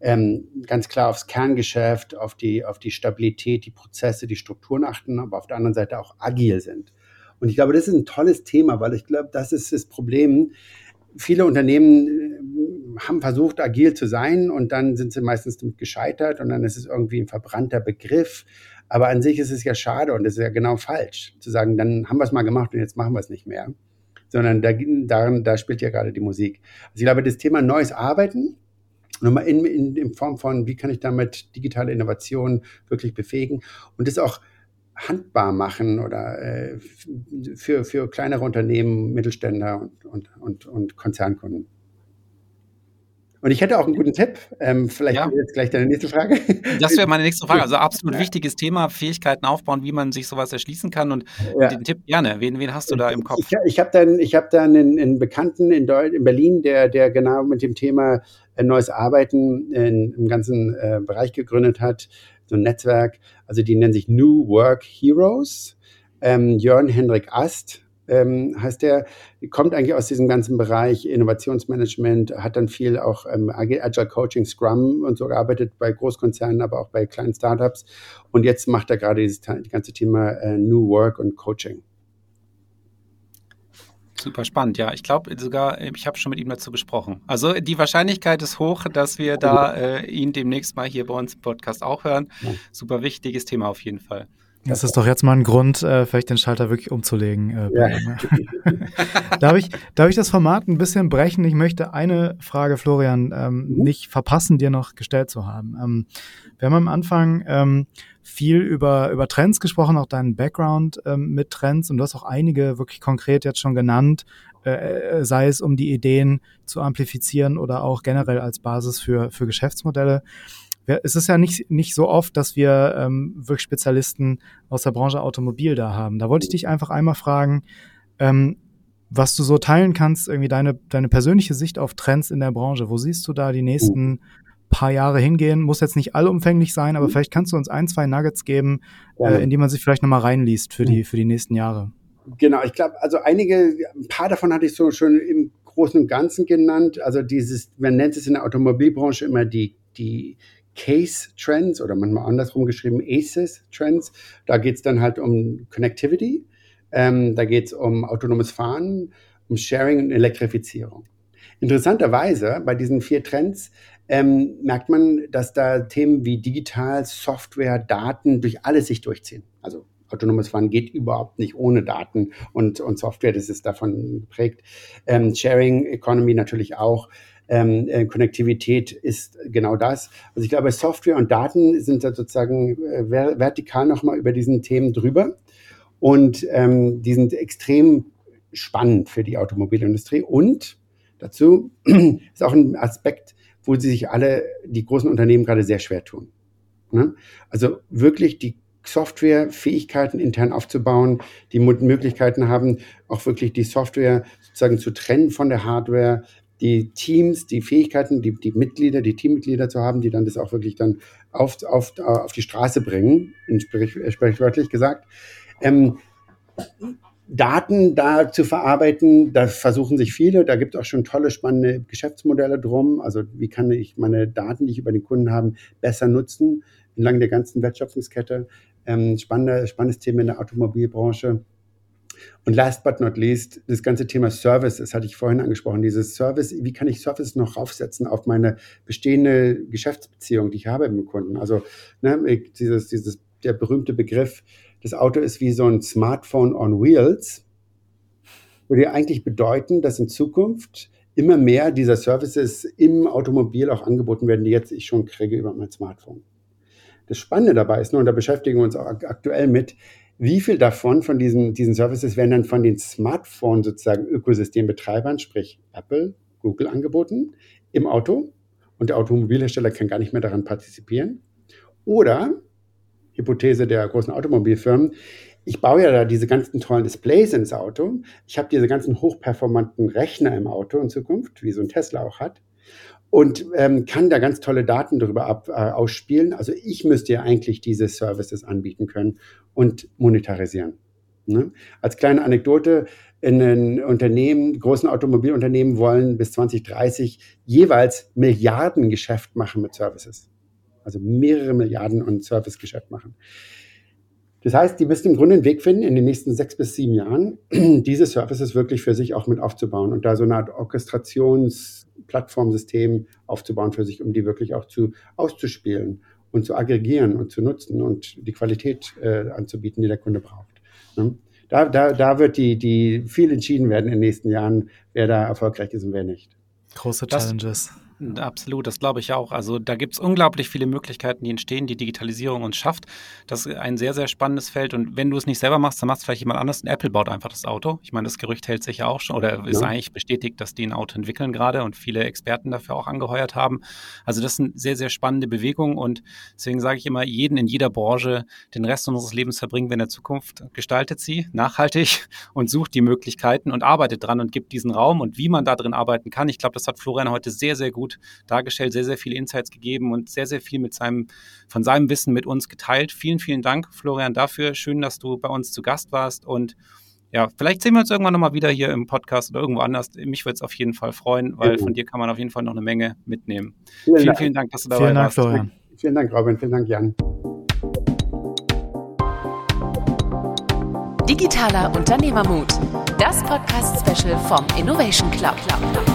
ähm, ganz klar aufs Kerngeschäft, auf die, auf die Stabilität, die Prozesse, die Strukturen achten, aber auf der anderen Seite auch agil sind. Und ich glaube, das ist ein tolles Thema, weil ich glaube, das ist das Problem. Viele Unternehmen äh, haben versucht, agil zu sein und dann sind sie meistens damit gescheitert und dann ist es irgendwie ein verbrannter Begriff. Aber an sich ist es ja schade und es ist ja genau falsch, zu sagen, dann haben wir es mal gemacht und jetzt machen wir es nicht mehr sondern da, darin, da spielt ja gerade die Musik. Also ich glaube, das Thema neues Arbeiten, nochmal in, in, in Form von, wie kann ich damit digitale Innovation wirklich befähigen und das auch handbar machen oder äh, für, für kleinere Unternehmen, Mittelständler und, und, und, und Konzernkunden. Und ich hätte auch einen guten Tipp. Ähm, vielleicht ja. jetzt gleich deine nächste Frage. Das wäre meine nächste Frage. Also absolut ja. wichtiges Thema, Fähigkeiten aufbauen, wie man sich sowas erschließen kann. Und ja. den Tipp gerne. Wen, wen hast du da im Kopf? Ich, ich habe dann, ich hab dann einen, einen Bekannten in, in, Berlin, der, der genau mit dem Thema äh, neues Arbeiten in, im ganzen äh, Bereich gegründet hat, so ein Netzwerk. Also die nennen sich New Work Heroes. Ähm, Jörn Hendrik Ast ähm, heißt der, kommt eigentlich aus diesem ganzen Bereich Innovationsmanagement, hat dann viel auch ähm, Agile Coaching, Scrum und so gearbeitet bei Großkonzernen, aber auch bei kleinen Startups. Und jetzt macht er gerade dieses die ganze Thema äh, New Work und Coaching. Super spannend, ja. Ich glaube sogar, ich habe schon mit ihm dazu gesprochen. Also die Wahrscheinlichkeit ist hoch, dass wir da äh, ihn demnächst mal hier bei uns im Podcast auch hören. Super wichtiges Thema auf jeden Fall. Das ist doch jetzt mal ein Grund, äh, vielleicht den Schalter wirklich umzulegen. Äh, ja. darf, ich, darf ich das Format ein bisschen brechen? Ich möchte eine Frage, Florian, ähm, mhm. nicht verpassen, dir noch gestellt zu haben. Ähm, wir haben am Anfang ähm, viel über, über Trends gesprochen, auch deinen Background ähm, mit Trends und du hast auch einige wirklich konkret jetzt schon genannt, äh, äh sei es um die Ideen zu amplifizieren oder auch generell als Basis für, für Geschäftsmodelle es ist ja nicht, nicht so oft, dass wir ähm, wirklich Spezialisten aus der Branche Automobil da haben. Da wollte ich dich einfach einmal fragen, ähm, was du so teilen kannst, irgendwie deine, deine persönliche Sicht auf Trends in der Branche. Wo siehst du da die nächsten paar Jahre hingehen? Muss jetzt nicht allumfänglich sein, aber vielleicht kannst du uns ein, zwei Nuggets geben, ja. äh, in die man sich vielleicht nochmal reinliest für die, für die nächsten Jahre. Genau, ich glaube, also einige, ein paar davon hatte ich so schon im Großen und Ganzen genannt. Also dieses, man nennt es in der Automobilbranche immer die, die Case Trends oder manchmal andersrum geschrieben ACES Trends. Da geht es dann halt um Connectivity, ähm, da geht es um autonomes Fahren, um Sharing und Elektrifizierung. Interessanterweise bei diesen vier Trends ähm, merkt man, dass da Themen wie Digital, Software, Daten durch alles sich durchziehen. Also autonomes Fahren geht überhaupt nicht ohne Daten und, und Software, das ist davon geprägt. Ähm, Sharing Economy natürlich auch ähm, äh, Konnektivität ist genau das. Also ich glaube, Software und Daten sind da sozusagen äh, vertikal nochmal über diesen Themen drüber und ähm, die sind extrem spannend für die Automobilindustrie und dazu ist auch ein Aspekt, wo sie sich alle, die großen Unternehmen gerade sehr schwer tun. Ne? Also wirklich die Softwarefähigkeiten intern aufzubauen, die Möglichkeiten haben, auch wirklich die Software sozusagen zu trennen von der Hardware, die Teams, die Fähigkeiten, die, die Mitglieder, die Teammitglieder zu haben, die dann das auch wirklich dann auf, auf, auf die Straße bringen, in sprich, sprichwörtlich gesagt. Ähm, Daten da zu verarbeiten, da versuchen sich viele, da gibt es auch schon tolle, spannende Geschäftsmodelle drum. Also wie kann ich meine Daten, die ich über den Kunden habe, besser nutzen entlang der ganzen Wertschöpfungskette. Ähm, spannende, spannendes Thema in der Automobilbranche. Und last but not least, das ganze Thema Service, das hatte ich vorhin angesprochen, dieses Service, wie kann ich Service noch raufsetzen auf meine bestehende Geschäftsbeziehung, die ich habe mit dem Kunden? Also ne, dieses, dieses, der berühmte Begriff, das Auto ist wie so ein Smartphone on Wheels, würde ja eigentlich bedeuten, dass in Zukunft immer mehr dieser Services im Automobil auch angeboten werden, die jetzt ich schon kriege über mein Smartphone. Das Spannende dabei ist nur, und da beschäftigen wir uns auch aktuell mit, wie viel davon, von diesen, diesen Services werden dann von den Smartphone sozusagen Ökosystembetreibern, sprich Apple, Google angeboten im Auto und der Automobilhersteller kann gar nicht mehr daran partizipieren? Oder, Hypothese der großen Automobilfirmen, ich baue ja da diese ganzen tollen Displays ins Auto. Ich habe diese ganzen hochperformanten Rechner im Auto in Zukunft, wie so ein Tesla auch hat und ähm, kann da ganz tolle Daten darüber ab, äh, ausspielen. Also ich müsste ja eigentlich diese Services anbieten können und monetarisieren. Ne? Als kleine Anekdote, in den Unternehmen, großen Automobilunternehmen wollen bis 2030 jeweils Milliardengeschäft machen mit Services. Also mehrere Milliarden und Servicegeschäft machen. Das heißt, die müssen im Grunde einen Weg finden, in den nächsten sechs bis sieben Jahren diese Services wirklich für sich auch mit aufzubauen und da so eine Art Orchestrationsplattformsystem aufzubauen für sich, um die wirklich auch zu auszuspielen und zu aggregieren und zu nutzen und die Qualität äh, anzubieten, die der Kunde braucht. Ne? Da, da, da wird die, die viel entschieden werden in den nächsten Jahren, wer da erfolgreich ist und wer nicht. Große Challenges. Absolut, das glaube ich auch. Also da gibt es unglaublich viele Möglichkeiten, die entstehen, die Digitalisierung uns schafft. Das ist ein sehr, sehr spannendes Feld. Und wenn du es nicht selber machst, dann macht es vielleicht jemand anders. Und Apple baut einfach das Auto. Ich meine, das Gerücht hält sich ja auch schon oder ist ja. eigentlich bestätigt, dass die ein Auto entwickeln gerade und viele Experten dafür auch angeheuert haben. Also das sind sehr, sehr spannende Bewegungen. Und deswegen sage ich immer, jeden in jeder Branche den Rest unseres Lebens verbringen wir in der Zukunft, gestaltet sie nachhaltig und sucht die Möglichkeiten und arbeitet dran und gibt diesen Raum und wie man da drin arbeiten kann. Ich glaube, das hat Florian heute sehr, sehr gut dargestellt, sehr, sehr viele Insights gegeben und sehr, sehr viel mit seinem, von seinem Wissen mit uns geteilt. Vielen, vielen Dank, Florian, dafür. Schön, dass du bei uns zu Gast warst und ja, vielleicht sehen wir uns irgendwann nochmal wieder hier im Podcast oder irgendwo anders. Mich würde es auf jeden Fall freuen, weil von dir kann man auf jeden Fall noch eine Menge mitnehmen. Vielen, vielen, Dank, vielen Dank dass du dabei vielen Dank, warst. Florian. Vielen Dank, Robin. Vielen Dank, Jan. Digitaler Unternehmermut. Das Podcast-Special vom Innovation Club. Club, Club.